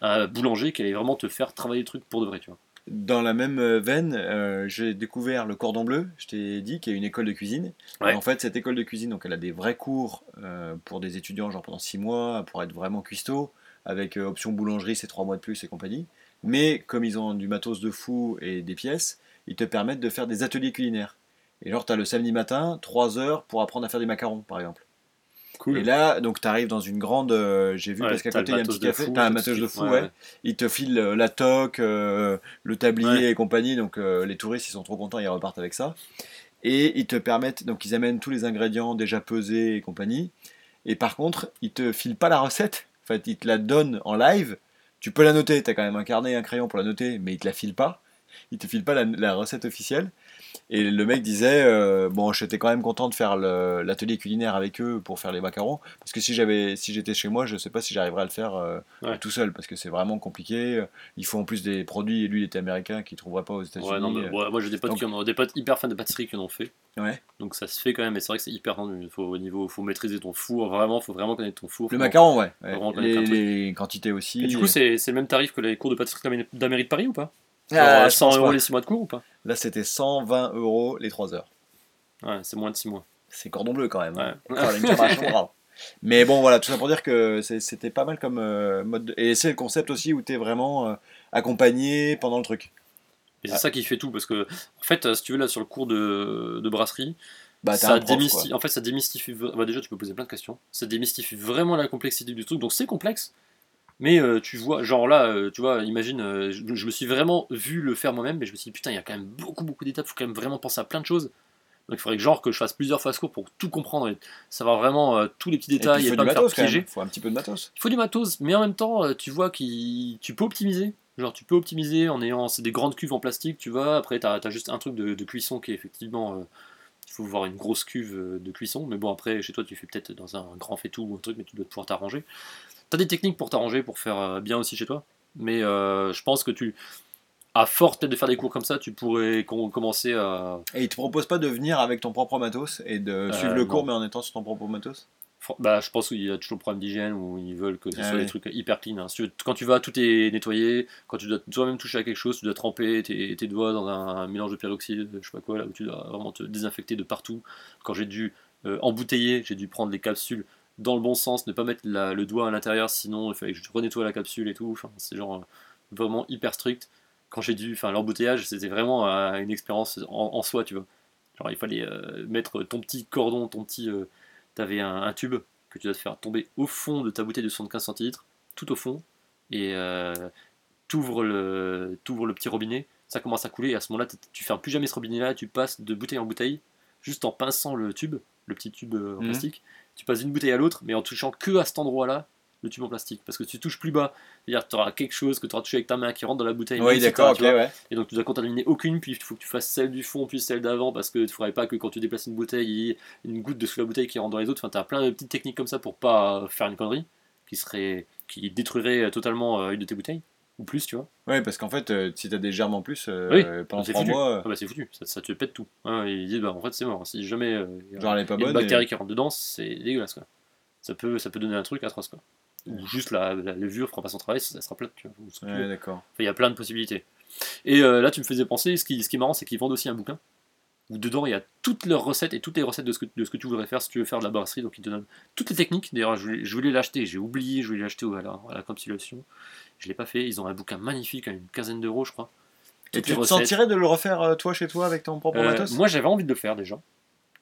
un boulanger qui allait vraiment te faire travailler le truc pour de vrai, tu vois. Dans la même euh, veine, euh, j'ai découvert le Cordon Bleu. Je t'ai dit qu'il y a une école de cuisine. Ouais. Et en fait, cette école de cuisine, donc elle a des vrais cours euh, pour des étudiants, genre pendant 6 mois, pour être vraiment cuistot, avec euh, option boulangerie, c'est 3 mois de plus et compagnie. Mais comme ils ont du matos de fou et des pièces, ils te permettent de faire des ateliers culinaires. Et genre, tu as le samedi matin, 3 heures pour apprendre à faire des macarons, par exemple. Et là, donc, tu arrives dans une grande. euh, J'ai vu Ouais, parce qu'à côté, il y a un petit café. T'as un matos de fou, Ouais, ouais. Ils te filent euh, la toque, euh, le tablier Ouais. et compagnie. Donc, euh, les touristes, ils sont trop contents, ils repartent avec ça. Et ils te permettent. Donc, ils amènent tous les ingrédients déjà pesés et compagnie. Et par contre, ils te filent pas la recette. En fait, ils te la donnent en live. Tu peux la noter. Tu as quand même un carnet et un crayon pour la noter, mais ils te la filent pas. il te file pas la, la recette officielle. Et le mec disait euh, bon, j'étais quand même content de faire l'atelier culinaire avec eux pour faire les macarons, parce que si j'avais, si j'étais chez moi, je sais pas si j'arriverais à le faire euh, Ouais. tout seul, parce que c'est vraiment compliqué. Il faut en plus des produits, et lui il était américain, qu'il trouverait pas aux États-Unis. Ouais, non, mais, ouais, moi j'ai des potes, qui ont- des potes hyper fans de pâtisserie qui en ont fait. Donc ça se fait quand même, mais c'est vrai que c'est hyper tendu. Il faut, au niveau, faut maîtriser ton four, vraiment, faut vraiment connaître ton four. Le macaron, ouais. Les, les quantités aussi. Et du coup, c'est c'est le même tarif que les cours de pâtisserie d'Amérique de Paris ou pas? Ah, euh, 100 euros les 6 mois de cours ou pas? Là, c'était 120 euros les 3 heures. Ouais, c'est moins de 6 mois. C'est cordon bleu quand même. hein. Ouais. Enfin. Mais bon, voilà, tout ça pour dire que c'était pas mal comme euh, mode. de- Et c'est le concept aussi où tu es vraiment euh, accompagné pendant le truc. Et c'est ça qui fait tout, parce que, en fait, si tu veux, là, sur le cours de, de brasserie, Bah, ça prof, démystifie, en fait, ça démystifie. Bah, déjà, tu peux poser plein de questions. Ça démystifie vraiment la complexité du truc. Donc, c'est complexe. Mais euh, tu vois, genre là, euh, tu vois, imagine, euh, je, je me suis vraiment vu le faire moi-même, mais je me suis dit, putain, il y a quand même beaucoup, beaucoup d'étapes, il faut quand même vraiment penser à plein de choses. Donc, il faudrait que, genre, que je fasse plusieurs ce cours pour tout comprendre et savoir vraiment tous les petits Et puis, détails il et, faut pas du me matos piéger. faut un petit peu de matos. Il faut du matos, mais en même temps, tu vois que tu peux optimiser. Genre, tu peux optimiser en ayant. C'est des grandes cuves en plastique, tu vois. Après, tu as, juste un truc de, de cuisson qui est effectivement. il faut voir une grosse cuve de cuisson. Mais bon, après, chez toi, tu fais peut-être dans un grand faitout ou un truc, mais tu dois pouvoir t'arranger. Tu as des techniques pour t'arranger, pour faire euh, bien aussi chez toi. Mais euh, je pense que tu. À force peut-être de faire des cours comme ça, tu pourrais com- commencer à. Et ils te proposent pas de venir avec ton propre matos et de suivre le non. cours mais en étant sur ton propre matos? Bah, je pense qu'il y a toujours le problème d'hygiène où ils veulent que ce Ah soit oui. des trucs hyper clean. hein. Quand tu vas, tout est nettoyé. Quand tu dois toi-même toucher à quelque chose, tu dois tremper tes, tes doigts dans un, mélange de peroxyde, je sais pas quoi, là où tu dois vraiment te désinfecter de partout. Quand j'ai dû euh, embouteiller, j'ai dû prendre les capsules dans le bon sens, ne pas mettre la- le doigt à l'intérieur, sinon il fallait que je renettoie la capsule et tout. Enfin, c'est genre euh, vraiment hyper strict. Quand j'ai dû, enfin, l'embouteillage, c'était vraiment euh, une expérience en, en soi, tu vois. Genre, il fallait euh, mettre ton petit cordon, ton petit. euh, T'avais un, un tube que tu dois te faire tomber au fond de ta bouteille de 75 centilitres, tout au fond, et t'ouvres le, t'ouvres le petit robinet, ça commence à couler, et à ce moment-là, tu fermes plus jamais ce robinet-là, tu passes de bouteille en bouteille, juste en pinçant le tube, le petit tube en Mhm. plastique, tu passes d'une bouteille à l'autre, mais en touchant que à cet endroit-là, le tube en plastique, parce que tu touches plus bas, c'est-à-dire que tu auras quelque chose que tu auras touché avec ta main qui rentre dans la bouteille, Oui, d'accord, ok, ouais. Et donc tu dois contaminer aucune, puis il faut que tu fasses celle du fond, puis celle d'avant, parce que tu ne faudrait pas que quand tu déplaces une bouteille, il y ait une goutte de sous la bouteille qui rentre dans les autres. Enfin, tu as plein de petites techniques comme ça pour pas faire une connerie qui serait qui détruirait totalement euh, une de tes bouteilles, ou plus, tu vois. Ouais, parce qu'en fait, euh, si t'as des germes en plus, euh, Oui, pendant c'est 3 foutu. mois, Ah bah c'est foutu, ça, ça te pète tout. Ouais, ils disent, bah en fait c'est mort, si jamais euh, genre elle est pas il y a une bonne. bactérie et- qui rentre dedans, c'est dégueulasse quoi. Ça peut, ça peut donner un truc atroce quoi. Ou juste la, la levure fera pas son travail, ça sera plate, tu vois. ou ce que tu veux. Ouais, d'accord. Enfin, il y a plein de possibilités. Et euh, là, tu me faisais penser, ce qui, ce qui est marrant, c'est qu'ils vendent aussi un bouquin où dedans il y a toutes leurs recettes et toutes les recettes de ce que, de ce que tu voudrais faire si tu veux faire de la brasserie. Donc ils te donnent toutes les techniques. D'ailleurs, je voulais, je voulais l'acheter, j'ai oublié, je voulais l'acheter à la, à la compilation. Je l'ai pas fait. Ils ont un bouquin magnifique à une quinzaine d'euros, je crois. Et Toutes tu te recettes. sentirais de le refaire euh, toi chez toi avec ton propre Euh, matos? Moi, j'avais envie de le faire déjà.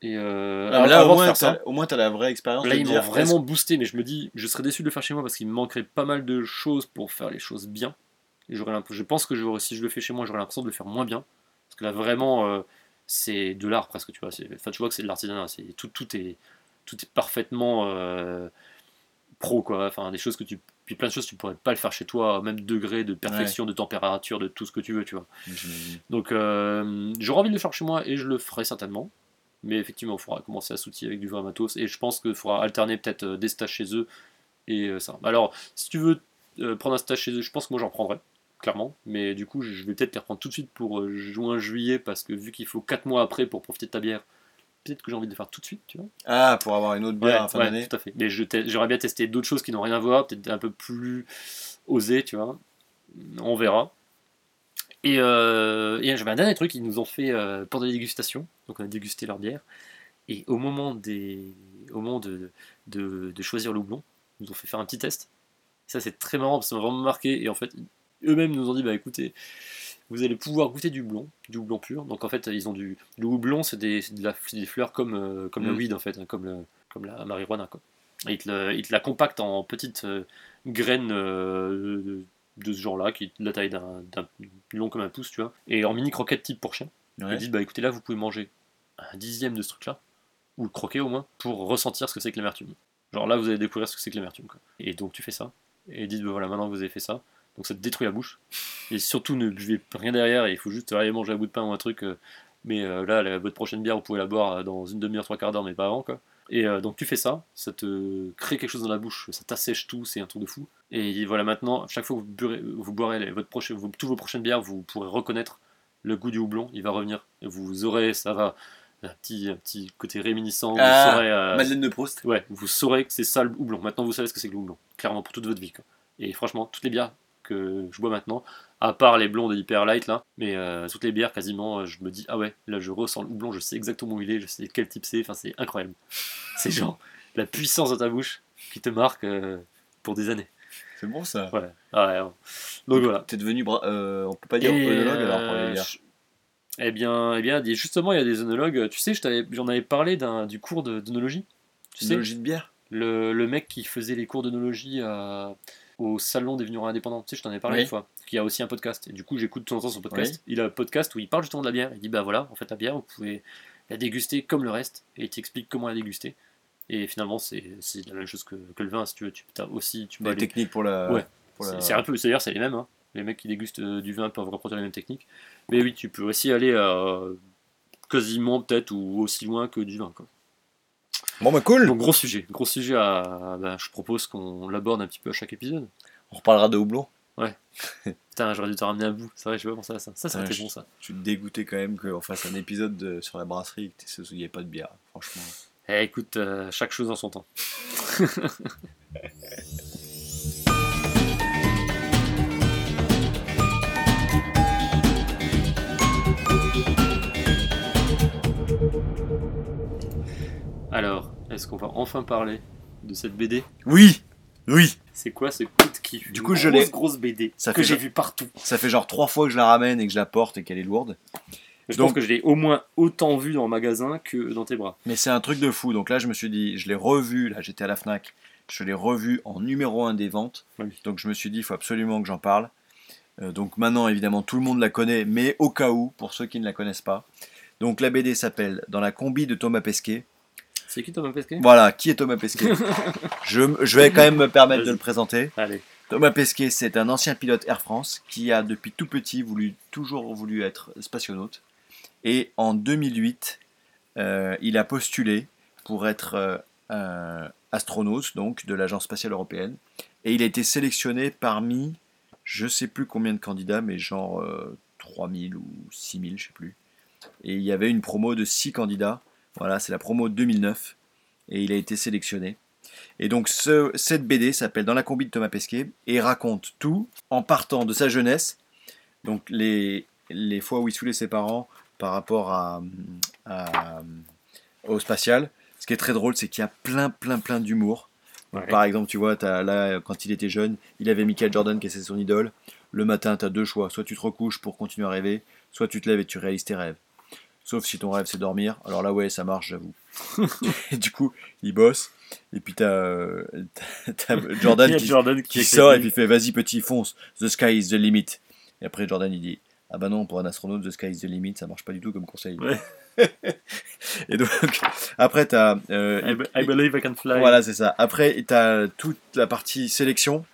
Et euh, Ah, Là, au moins, ça, au moins, t'as la vraie expérience Là, ils m'ont vraiment boosté, mais je me dis, je serais déçu de le faire chez moi parce qu'il me manquerait pas mal de choses pour faire les choses bien. Et je pense que si je le fais chez moi, j'aurais l'impression de le faire moins bien. Parce que là, vraiment, euh, c'est de l'art presque, tu vois. Enfin, tu vois que c'est de l'artisanat. c'est- Tout, tout, est, tout est parfaitement euh, pro, quoi. Enfin, des choses que tu. Puis plein de choses, tu pourrais pas le faire chez toi, même degré de perfection, de température, de tout ce que tu veux, tu vois. Donc euh, j'aurais envie de le faire chez moi et je le ferai certainement. Mais effectivement, il faudra commencer à s'outiller avec du vrai matos. Et je pense qu'il faudra alterner peut-être euh, des stages chez eux et euh, ça. Alors, si tu veux euh, prendre un stage chez eux, je pense que moi j'en prendrai, clairement. Mais du coup, je vais peut-être les reprendre tout de suite pour euh, juin, juillet, parce que vu qu'il faut 4 mois après pour profiter de ta bière, peut-être que j'ai envie de le faire tout de suite, tu vois. Ah, pour avoir une autre bière à la fin ouais, d'année. tout à fait. Mais j'aurais bien testé d'autres choses qui n'ont rien à voir, peut-être un peu plus osées, tu vois. On verra. Et, euh, et j'avais un dernier truc, ils nous ont fait euh, pendant les dégustations, donc on a dégusté leur bière, et au moment, des, au moment de, de, de choisir le houblon, ils nous ont fait faire un petit test. Ça c'est très marrant parce que ça m'a vraiment marqué, et en fait, eux-mêmes nous ont dit, bah écoutez, vous allez pouvoir goûter du houblon, du houblon pur. Donc en fait, ils ont du. Le houblon, c'est des, de la- des fleurs comme, euh, comme la Mm. weed en fait, hein, comme, le, comme la marijuana. Quoi. Et ils, te le- ils te la compactent en petites euh, graines euh, de, de ce genre-là, qui est de la taille d'un d'un- long comme un pouce, tu vois, et en mini croquettes type pour chien. Ouais. Ils disent bah écoutez là, vous pouvez manger un dixième de ce truc-là, ou le croquer au moins, pour ressentir ce que c'est que l'amertume. Genre là, vous allez découvrir ce que c'est que l'amertume. quoi. Et donc tu fais ça, et disent bah voilà, maintenant que vous avez fait ça, Donc ça te détruit la bouche. Et surtout, ne buvez rien derrière. Il faut juste aller manger un bout de pain ou un truc. euh, mais euh, là, la- votre prochaine bière, vous pouvez la boire euh, dans une demi-heure, trois quarts d'heure, mais pas avant. Quoi. Et donc tu fais ça, ça te crée quelque chose dans la bouche, ça t'assèche tout, c'est un truc de fou. Et voilà, maintenant, chaque fois que vous, burez- vous boirez les- votre vos, toutes vos prochaines bières, vous pourrez reconnaître le goût du houblon, il va revenir. Et vous aurez, ça va, un petit, un petit côté réminiscent. Vous Ah, saurez, euh, Madeleine de Proust. Ouais, vous saurez que c'est ça le houblon. Maintenant, vous savez ce que c'est que le houblon. Clairement, pour toute votre vie. quoi. Et franchement, toutes les bières que je bois maintenant, à part les blondes hyper light là, mais euh, toutes les bières quasiment, euh, je me dis, ah ouais, là je ressens le houblon, je sais exactement où il est, je sais quel type c'est, enfin c'est incroyable. C'est genre la puissance de ta bouche qui te marque euh, pour des années. C'est bon ça. Ah ouais, ouais. Donc voilà. T'es devenu. bra- euh, on peut pas dire œnologue alors pour les bières. je- Eh bien, eh bien, justement, il y a des œnologues. Tu sais, je t'avais- j'en avais parlé du cours d'œnologie. Tu sais, de bière le, le mec qui faisait les cours d'œnologie à- au salon des vignerons indépendants, tu sais, je t'en ai parlé Oui. une fois, qui a aussi un podcast. Et du coup, j'écoute de temps en temps son podcast. Il a un podcast où il parle justement de la bière. Il dit bah voilà, en fait, la bière, vous pouvez la déguster comme le reste, et il t'explique comment la déguster. Et finalement, c'est c'est la même chose que, que le vin, si tu veux. Tu as aussi, tu aller- techniques pour la. Ouais. c'est la- c'est un peu, c'est-à-dire, c'est les mêmes. hein. Les mecs qui dégustent euh, du vin peuvent reproduire les mêmes techniques. Mais oui, tu peux aussi aller quasiment peut-être ou aussi loin que du vin. Quoi. Bon bah cool. Donc gros sujet, gros sujet à, bah, je propose qu'on l'aborde un petit peu à chaque épisode. On reparlera de houblon. Putain, j'aurais dû te ramener un bout, c'est vrai, je sais pas pensé à ça. Ça, ça aurait Ouais, été bon ça. Je suis dégoûté quand même qu'on fasse un épisode de- sur la brasserie et qu'il n'y ait pas de bière. Franchement. Eh, écoute, euh, chaque chose en son temps. est-ce qu'on va enfin parler de cette BD Oui. Oui. C'est quoi ce coup de kiff? Du Une coup, je grosse, l'ai- grosse BD Ça que fait j'ai genre- vu partout. Ça fait genre trois fois que je la ramène et que je la porte et qu'elle est lourde. Je Donc- pense que je l'ai au moins autant vu dans le magasin que dans tes bras. Mais c'est un truc de fou. Donc là, je me suis dit, je l'ai revu. Là, j'étais à la Fnac. Je l'ai revu en numéro 1 des ventes. Oui. Donc je me suis dit, il faut absolument que j'en parle. Euh, donc maintenant, évidemment, tout le monde la connaît, mais au cas où, pour ceux qui ne la connaissent pas. Donc la BD s'appelle Dans la combi de Thomas Pesquet. C'est qui Thomas Pesquet? Voilà, qui est Thomas Pesquet? Je, je vais quand même me permettre de le présenter. Allez. Thomas Pesquet, c'est un ancien pilote Air France qui a depuis tout petit voulu, toujours voulu être spationaute. Et en 2008, euh, il a postulé pour être euh, astronaute donc de l'Agence spatiale européenne. Et il a été sélectionné parmi, je sais plus combien de candidats, mais genre euh, 3000 ou 6000, je sais plus. Et il y avait une promo de 6 candidats. Voilà, c'est la promo 2009. Et il a été sélectionné. Et donc ce- cette BD s'appelle Dans la combi de Thomas Pesquet et raconte tout en partant de sa jeunesse, donc les, les fois où il saoulait ses parents par rapport à, à- au spatial. Ce qui est très drôle, c'est qu'il y a plein, plein, plein d'humour. Ouais. Par exemple, tu vois, as, là, quand il était jeune, il avait Michael Jordan qui était son idole. Le matin, tu as deux choix. Soit tu te recouches pour continuer à rêver, soit tu te lèves et tu réalises tes rêves. Sauf si ton rêve c'est dormir. Alors là, ouais, ça marche, j'avoue. et du coup, il bosse. Et puis t'as euh, Jordan qui, Jordan qui écrit- sort et puis il fait vas-y petit fonce, the sky is the limit. Et après Jordan il dit ah bah non pour un astronaute the sky is the limit ça marche pas du tout comme conseil. Ouais. et donc après t'as euh, I, be- I believe I can fly. voilà c'est ça. Après t'as toute la partie sélection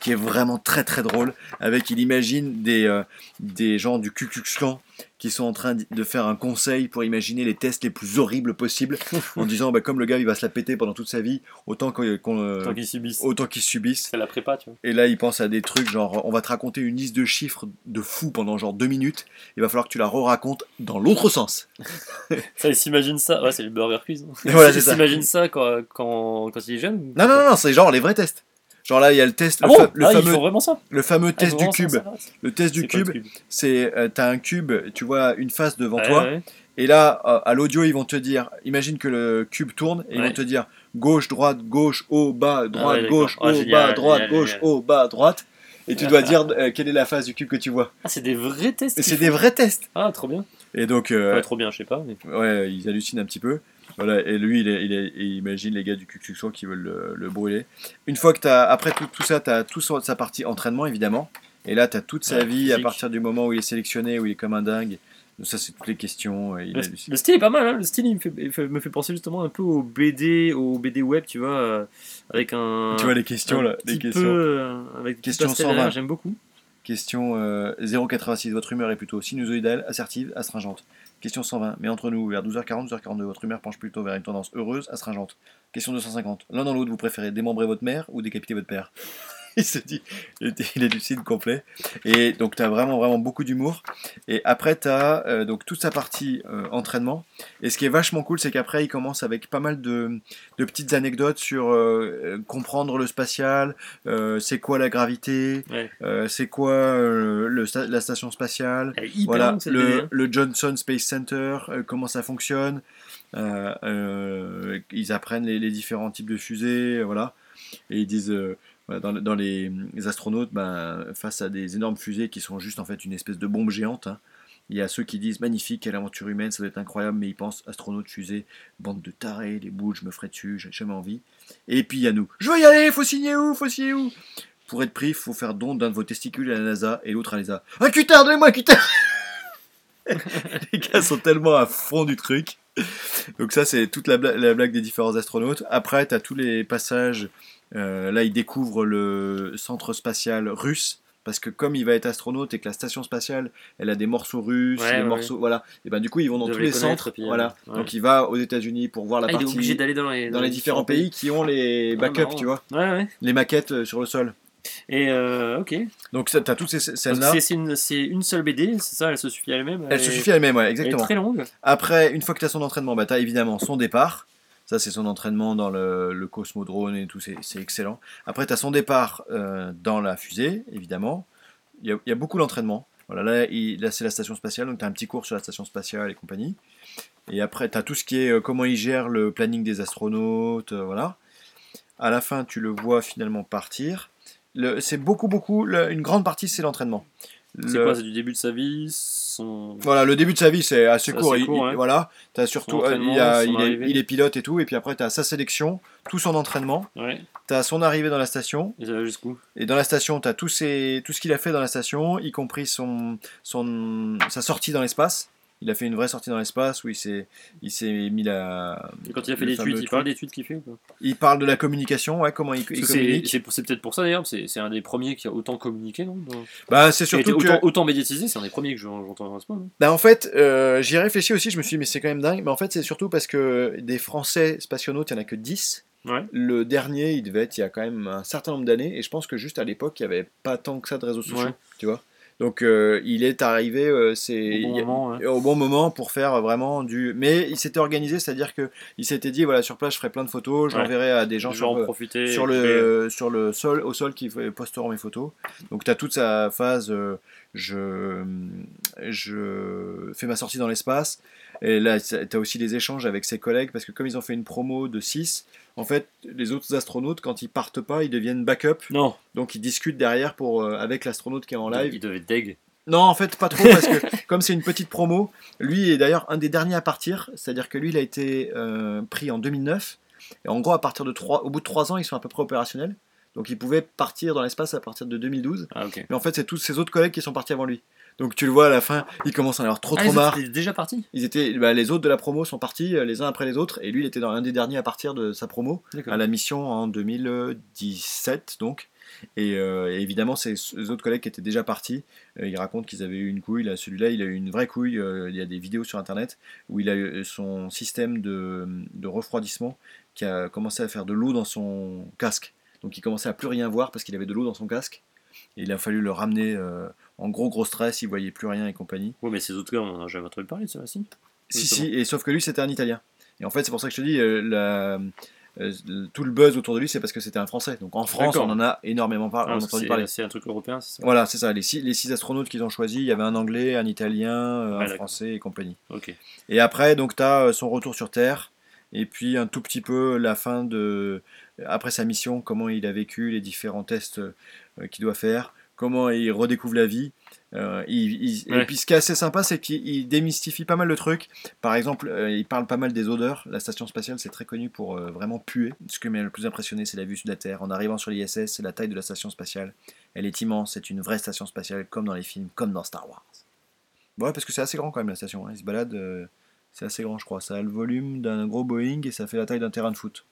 qui est vraiment très très drôle avec il imagine des euh, des gens du Ku Klux Klan qui sont en train de faire un conseil pour imaginer les tests les plus horribles possibles en disant bah, comme le gars il va se la péter pendant toute sa vie autant qu'on qu'on, euh, subissent. autant qu'il subisse C'est la prépa, tu vois. et là, il pense à des trucs genre, on va te raconter une liste de chiffres de fou pendant genre deux minutes. Il va falloir que tu la re-racontes dans l'autre sens. Ça, il s'imagine ça. Ouais, c'est le Burger Quiz. hein. Voilà, il c'est ça. s'imagine ça quand, quand, quand il est jeune non, non, non, c'est genre les vrais tests. Genre là, il y a le test, Ah le, bon fa- le Ah, ils fameux, vraiment ça le fameux Ah, test du cube. ça, Le test du cube, c'est, euh, t'as un cube, tu vois une face devant Ouais, toi, ouais. et là, euh, à l'audio, ils vont te dire, imagine que le cube tourne, et ils vont te dire gauche, droite, gauche, haut, bas, droite, ouais, d'accord. gauche, Ah, haut, génial, bas, droite, génial, gauche, génial. haut, bas, droite. Et tu dois dire euh, quelle est la face du cube que tu vois. Ah, c'est des vrais tests. C'est des vrais tests. Ah, trop bien. Et donc, trop bien, je sais pas. Mais... Ouais, ils hallucinent un petit peu. Voilà, et lui, il, est- il, est- il imagine les gars du Klan qui veulent le, le brûler. Une fois que tu as, après tout, tout ça, tu as tout son- sa partie entraînement, évidemment. Et là, tu as toute sa Ouais, vie à partir du moment où il est sélectionné, où il est comme un dingue, Donc ça, c'est toutes les questions. euh, il Le, a lu- le style est pas mal, hein. le style il me, fait, il me fait penser justement un peu au BD, au BD web, tu vois, euh, avec un. Tu vois les questions là, les peu, questions. euh, avec des Question pastels derrière, 120. j'aime beaucoup. Question euh, 086, votre humeur est plutôt sinusoïdale, assertive, astringente. Question 120, mais entre nous, vers 12h40, 12h42, votre humeur penche plutôt vers une tendance heureuse, astringente. Question 250, l'un dans l'autre, vous préférez démembrer votre mère ou décapiter votre père? Il se dit, il est- lucide complet. Et donc, tu as vraiment, vraiment beaucoup d'humour. Et après, tu as donc toute sa partie euh, entraînement. Et ce qui est vachement cool, c'est qu'après, il commence avec pas mal de, de petites anecdotes sur euh, euh, comprendre le spatial, euh, c'est quoi la gravité, Ouais. euh, c'est quoi euh, le sta- la station spatiale, voilà, le, hein. le Johnson Space Center, euh, comment ça fonctionne. euh, euh, ils apprennent les, les différents types de fusées, euh, voilà. Et ils disent, euh, dans, les, astronautes, ben, face à des énormes fusées qui sont juste en fait une espèce de bombe géante, hein, il y a ceux qui disent magnifique, quelle aventure humaine, ça doit être incroyable, mais ils pensent astronautes, fusée, bande de tarés, les boules, je me ferai dessus, j'ai jamais envie. Et puis il y a nous, je veux y aller, faut signer où, faut signer où? Pour être pris, faut faire don d'un de vos testicules à la NASA et l'autre à l'ESA. Un cutter, donnez-moi un cutter Les gars sont tellement à fond du truc. Donc ça, c'est toute la, bla- la blague des différents astronautes. Après, tu as tous les passages. Euh, là, ils découvrent le centre spatial russe. Parce que comme il va être astronaute et que la station spatiale, elle a des morceaux russes, Ouais, des ouais, morceaux, voilà. Et ben du coup, ils vont dans tous les centres, puis, euh, voilà. ouais. Donc il va aux États-Unis pour voir la Ah, il est partie obligé d'aller dans les, dans les différents pays qui ont les Ah, backups, tu vois, les maquettes euh, sur le sol. Et euh, ok. Donc tu as toutes ces scènes-là. C'est une, seule BD, c'est ça, elle se suffit à elle-même. Elle se suffit à elle-même, ouais, Elle est exactement. très longue. Après, une fois que tu as son entraînement, bah, tu as évidemment son départ. C'est son entraînement dans le, Cosmodrome et tout, c'est excellent. Après, tu as son départ euh, dans la fusée, évidemment. Il y a, beaucoup d'entraînement. Voilà, là, c'est la station spatiale, donc tu as un petit cours sur la station spatiale et compagnie. Et après, tu as tout ce qui est euh, comment il gère le planning des astronautes, euh, voilà. À la fin, tu le vois finalement partir. C'est beaucoup, beaucoup, une grande partie, c'est l'entraînement. C'est Le- quoi C'est du début de sa vie son... voilà, le début de sa vie, c'est assez court. assez Il- court, il- ouais. Voilà, t'as surtout, euh, il, a- est, arrivée. il est pilote et tout, et puis après t'as sa sélection, tout son entraînement, Ouais. t'as son arrivée dans la station, Et ça va jusqu'où? Et dans la station t'as tout, ses, tout ce qu'il a fait dans la station, y compris son, son, sa sortie dans l'espace. Il a fait une vraie sortie dans l'espace où il s'est, il s'est mis la. Et quand il a fait tweets, il parle des tweets qu'il fait ou pas? Il parle de la communication, ouais, comment il, communique. c'est peut-être pour ça d'ailleurs, c'est c'est un des premiers qui a autant communiqué, non? Bah, c'est surtout que. autant, autant médiatisé, c'est un des premiers que j'en- j'entends moment. Bah en fait, euh, j'y ai réfléchi aussi, je me suis dit, mais c'est quand même dingue. Mais en fait, c'est surtout parce que des Français spationautes, il n'y en a que 10. Ouais. Le dernier, il devait être il y a quand même un certain nombre d'années. Et je pense que juste à l'époque, il n'y avait pas tant que ça de réseaux sociaux. Ouais. Tu vois Donc, euh, il est arrivé euh, c'est, Au bon moment, ouais. au bon moment pour faire vraiment du. Mais il s'était organisé, c'est-à-dire que il s'était dit voilà, sur place, je ferai plein de photos, je Ouais. l'enverrai à des gens sur, en profiter. sur le, sur le sol, au sol qui posteront mes photos. Donc tu as toute sa phase, euh, je, je fais ma sortie dans l'espace. Et là, tu as aussi les échanges avec ses collègues, parce que comme ils ont fait une promo de 6, en fait, les autres astronautes, quand ils partent pas, ils deviennent backup. Non, Donc ils discutent derrière pour, euh, avec l'astronaute qui est en live. il devait être deg. Non, en fait, pas trop, parce que comme c'est une petite promo, lui est d'ailleurs un des derniers à partir. C'est-à-dire que lui, il a été euh, pris en 2009. Et en gros, à partir de 3, au bout de 3 ans, ils sont à peu près opérationnels. Donc il pouvait partir dans l'espace à partir de 2012. Ah. Mais en fait, c'est tous ses autres collègues qui sont partis avant lui. Donc tu le vois à la fin, il commence à en avoir trop Ah, trop marre. autres étaient déjà parti Ils étaient, bah, les autres de la promo sont partis euh, les uns après les autres. Et lui, il était dans un des derniers à partir de sa promo à la mission en 2017 donc. Et, euh, et évidemment, ses ses autres collègues qui étaient déjà partis, euh, ils racontent qu'ils avaient eu une couille. Là, celui-là, il a eu une vraie couille. euh, il y a des vidéos sur internet où il a eu son système de, de refroidissement qui a commencé à faire de l'eau dans son casque. Donc il commençait à plus rien voir parce qu'il avait de l'eau dans son casque. Et il a fallu le ramener euh, en gros gros stress, il voyait plus rien et compagnie. Ouais, mais ces autres gars, on en a jamais entendu parler de ça, si. Si, si, et sauf que lui, c'était un Italien. Et en fait, c'est pour ça que je te dis, euh, la- euh, tout le buzz autour de lui, c'est parce que c'était un Français. Donc en France, on en a énormément par- Ah, on a entendu c'est- parler. C'est un truc européen, c'est ça? Voilà, c'est ça. Les six, les six astronautes qu'ils ont choisis, il y avait un Anglais, un Italien, un. Français et compagnie. Et après, donc, tu as son retour sur Terre. Et puis un tout petit peu la fin de. Après sa mission, comment il a vécu les différents tests qu'il doit faire, comment il redécouvre la vie. Euh, il- il- Et puis ce qui est assez sympa, c'est qu'il il démystifie pas mal de trucs. Par exemple, euh, il parle pas mal des odeurs. La station spatiale, c'est très connu pour euh, vraiment puer. Ce qui m'a le plus impressionné, c'est la vue de la Terre. En arrivant sur l'ISS, c'est la taille de la station spatiale. Elle est immense, c'est une vraie station spatiale, comme dans les films, comme dans Star Wars. Ouais, parce que c'est assez grand quand même la station. hein. Il se balade, euh, c'est assez grand, je crois. Ça a le volume d'un gros Boeing et ça fait la taille d'un terrain de foot.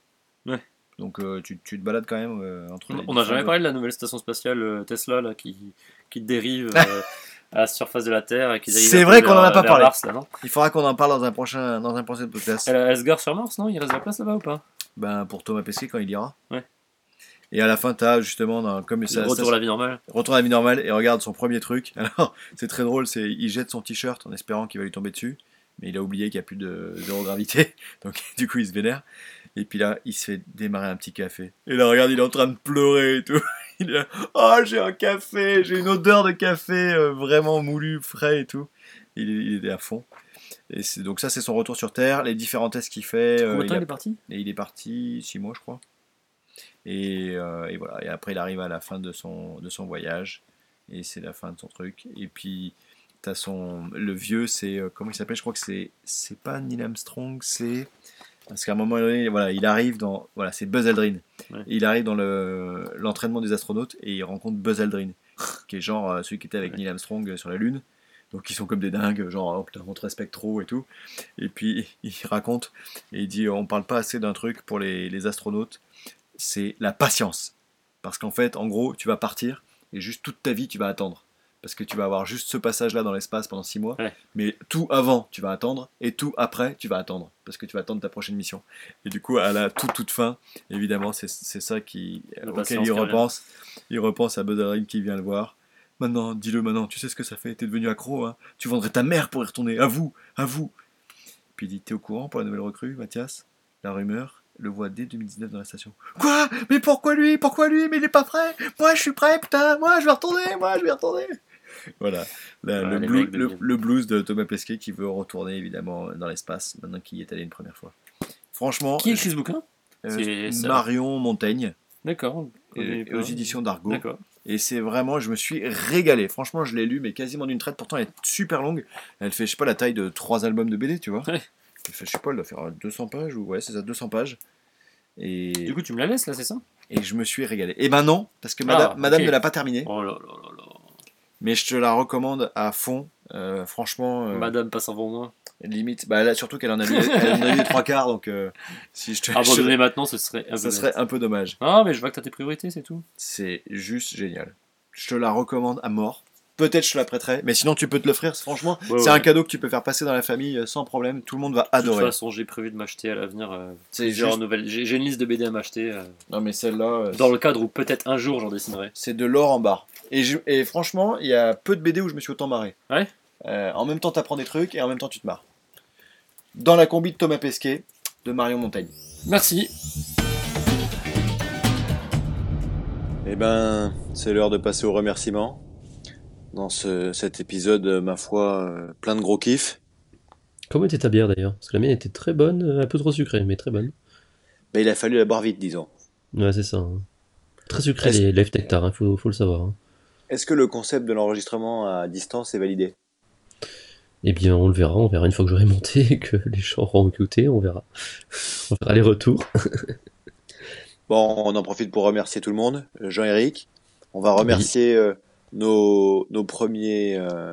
Ouais. Donc euh, tu, tu te balades quand même euh, entre. On n'a jamais parlé de la nouvelle station spatiale euh, Tesla là, qui, qui dérive euh, à la surface de la Terre et qui dérive C'est vrai qu'on en a pas parlé. Mars, là, non? Il faudra qu'on en parle dans un prochain, dans un prochain podcast. elle, elle se gare sur Mars, non? Il reste de la place là-bas ou pas? Ben, pour Thomas Pesquet quand il ira. Ouais. Et à la fin, t'as justement, dans, comme ça, Retour à la vie normale. retourne à la vie normale et regarde son premier truc. Alors, c'est très drôle, c'est il jette son t-shirt en espérant qu'il va lui tomber dessus, mais il a oublié qu'il n'y a plus de zéro gravité, donc du coup il se vénère. Et puis là, il se fait démarrer un petit café. Et là, regarde, il est en train de pleurer et tout. Il est là, oh, j'ai un café, j'ai une odeur de café euh, vraiment moulu, frais et tout. Il est, il est à fond. Et c'est- donc ça, c'est son retour sur Terre, les différents tests qu'il fait. euh, Combien de temps il a- il est parti? et il est parti six mois, je crois. Et, euh, et voilà. Et après, il arrive à la fin de son, de son voyage. Et c'est la fin de son truc. Et puis, t'as son. Le vieux, c'est. euh, comment il s'appelle? Je crois que c'est. C'est pas Neil Armstrong, c'est. Parce qu'à un moment donné, voilà, il arrive dans. Voilà, c'est Buzz Aldrin. Ouais. Il arrive dans le- l'entraînement des astronautes et il rencontre Buzz Aldrin, qui est genre euh, celui qui était avec Ouais. Neil Armstrong euh, sur la Lune. Donc ils sont comme des dingues, genre oh, putain, on te respecte trop et tout. Et puis il raconte et il dit on parle pas assez d'un truc pour les, les astronautes, c'est la patience. Parce qu'en fait, en gros, tu vas partir et juste toute ta vie tu vas attendre. Parce que tu vas avoir juste ce passage-là dans l'espace pendant six mois. Ouais. Mais tout avant, tu vas attendre. Et tout après, tu vas attendre. Parce que tu vas attendre ta prochaine mission. Et du coup, à la toute, toute fin, évidemment, c'est ça qui, auquel il repense. Il repense à Buzz Aldrin qui vient le voir. Maintenant, dis-le maintenant, tu sais ce que ça fait, t'es devenu accro, hein tu vendrais ta mère pour y retourner, à vous, à vous. Puis il dit, t'es au courant pour la nouvelle recrue, Mathias? La rumeur le voit dès 2019 dans la station. Quoi? Mais pourquoi lui? Pourquoi lui? Mais il est pas prêt Moi je suis prêt, putain Moi je vais retourner Moi je vais retourner Voilà, La- le, blues de Thomas Pesquet qui veut retourner évidemment dans l'espace, maintenant qu'il y est allé une première fois. Franchement, Qui écrit ce bouquin? Euh. Marion Montaigne, D'accord. euh, pas. aux éditions d'Argo. D'accord. Et c'est vraiment, je me suis régalé. Franchement, je l'ai lu, mais quasiment d'une traite. Pourtant, elle est super longue. Elle fait, je sais pas, la taille de trois albums de BD, tu vois. Ouais. Elle fait, je sais pas, elle doit faire 200 pages ou ouais, c'est ça, 200 pages. Et, Du coup, tu me la laisses là, c'est ça? et je me suis régalé. Et ben non, parce que madame, Ah, madame ne l'a pas terminée. Oh là là là là. Mais je te la recommande à fond. Euh, franchement, euh, Madame passe avant moi. limite. Bah là, surtout qu'elle en a lu, elle en a lu les trois quarts, donc euh, si je te, Abandonner maintenant, ce serait un peu ça bête. serait un peu dommage. Ah, mais je vois que t'as tes priorités, c'est tout. C'est juste génial. Je te la recommande à mort. Peut-être je te la prêterai, mais sinon tu peux te l'offrir. Franchement, Ouais, c'est ouais. un cadeau que tu peux faire passer dans la famille sans problème. Tout le monde va De adorer. toute façon, j'ai prévu de m'acheter à l'avenir C'est plusieurs juste- nouvelles. J'ai j'ai une liste de BD à m'acheter. Non mais celle-là, dans le cadre où peut-être un jour j'en dessinerai. c'est de l'or en barre. Et, je- et franchement, il y a peu de BD où je me suis autant marré. Ouais. Euh, en même temps, t'apprends des trucs et en même temps, tu te marres. Dans la combi de Thomas Pesquet, de Marion Montaigne. Merci. Eh ben, c'est l'heure de passer aux remerciements. Dans ce, cet épisode, euh, ma foi, euh, plein de gros kiffs. Comment était ta bière d'ailleurs? Parce que la mienne était très bonne, un peu trop sucrée, mais très bonne. Mais il a fallu la boire vite, disons. Ouais, c'est ça. hein. Très sucré les lèvres Nectar, hein, faut, faut le savoir. hein. Est-ce que le concept de l'enregistrement à distance est validé? Eh bien, on le verra, on verra une fois que j'aurai monté et que les gens auront écouté, on verra. On verra les retours. Bon, on en profite pour remercier tout le monde. Jean-Éric, on va remercier euh, nos, nos premiers euh,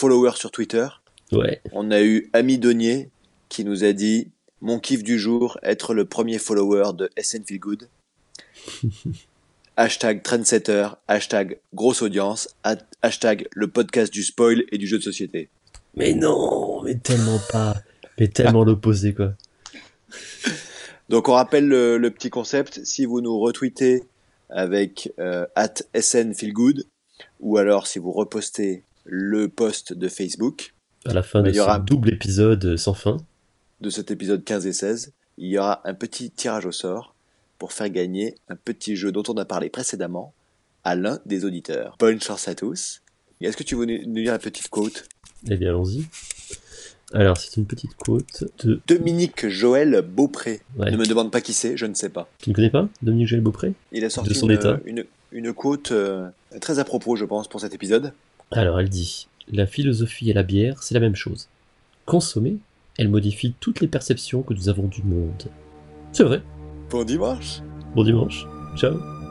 followers sur Twitter. Ouais, On a eu Ami Donier qui nous a dit Mon kiff du jour, être le premier follower de SN Feel Good. hashtag trendsetter, hashtag grosse audience, ha- hashtag le podcast du spoil et du jeu de société. mais non, mais tellement pas. Mais tellement l'opposé, quoi. Donc on rappelle le, le petit concept, si vous nous retweetez avec euh, at SN Feel Good, ou alors si vous repostez le post de Facebook À la fin de Il y ce aura- double épisode sans fin. de cet épisode 15 et 16, il y aura un petit tirage au sort pour faire gagner un petit jeu dont on a parlé précédemment à l'un des auditeurs. Bonne chance à tous. Est-ce que tu veux nous lire la petite quote? Eh bien, allons-y. Alors, c'est une petite quote de. Dominique Joël Beaupré. Ouais. Ne me demande pas qui c'est, je ne sais pas. Tu ne connais pas Dominique Joël Beaupré? Il a sorti De son une, état. une, une quote euh, très à propos, je pense, pour cet épisode. Alors, elle dit La philosophie et la bière, c'est la même chose. Consommer, elle modifie toutes les perceptions que nous avons du monde. C'est vrai. Bon dimanche Bon dimanche. Ciao.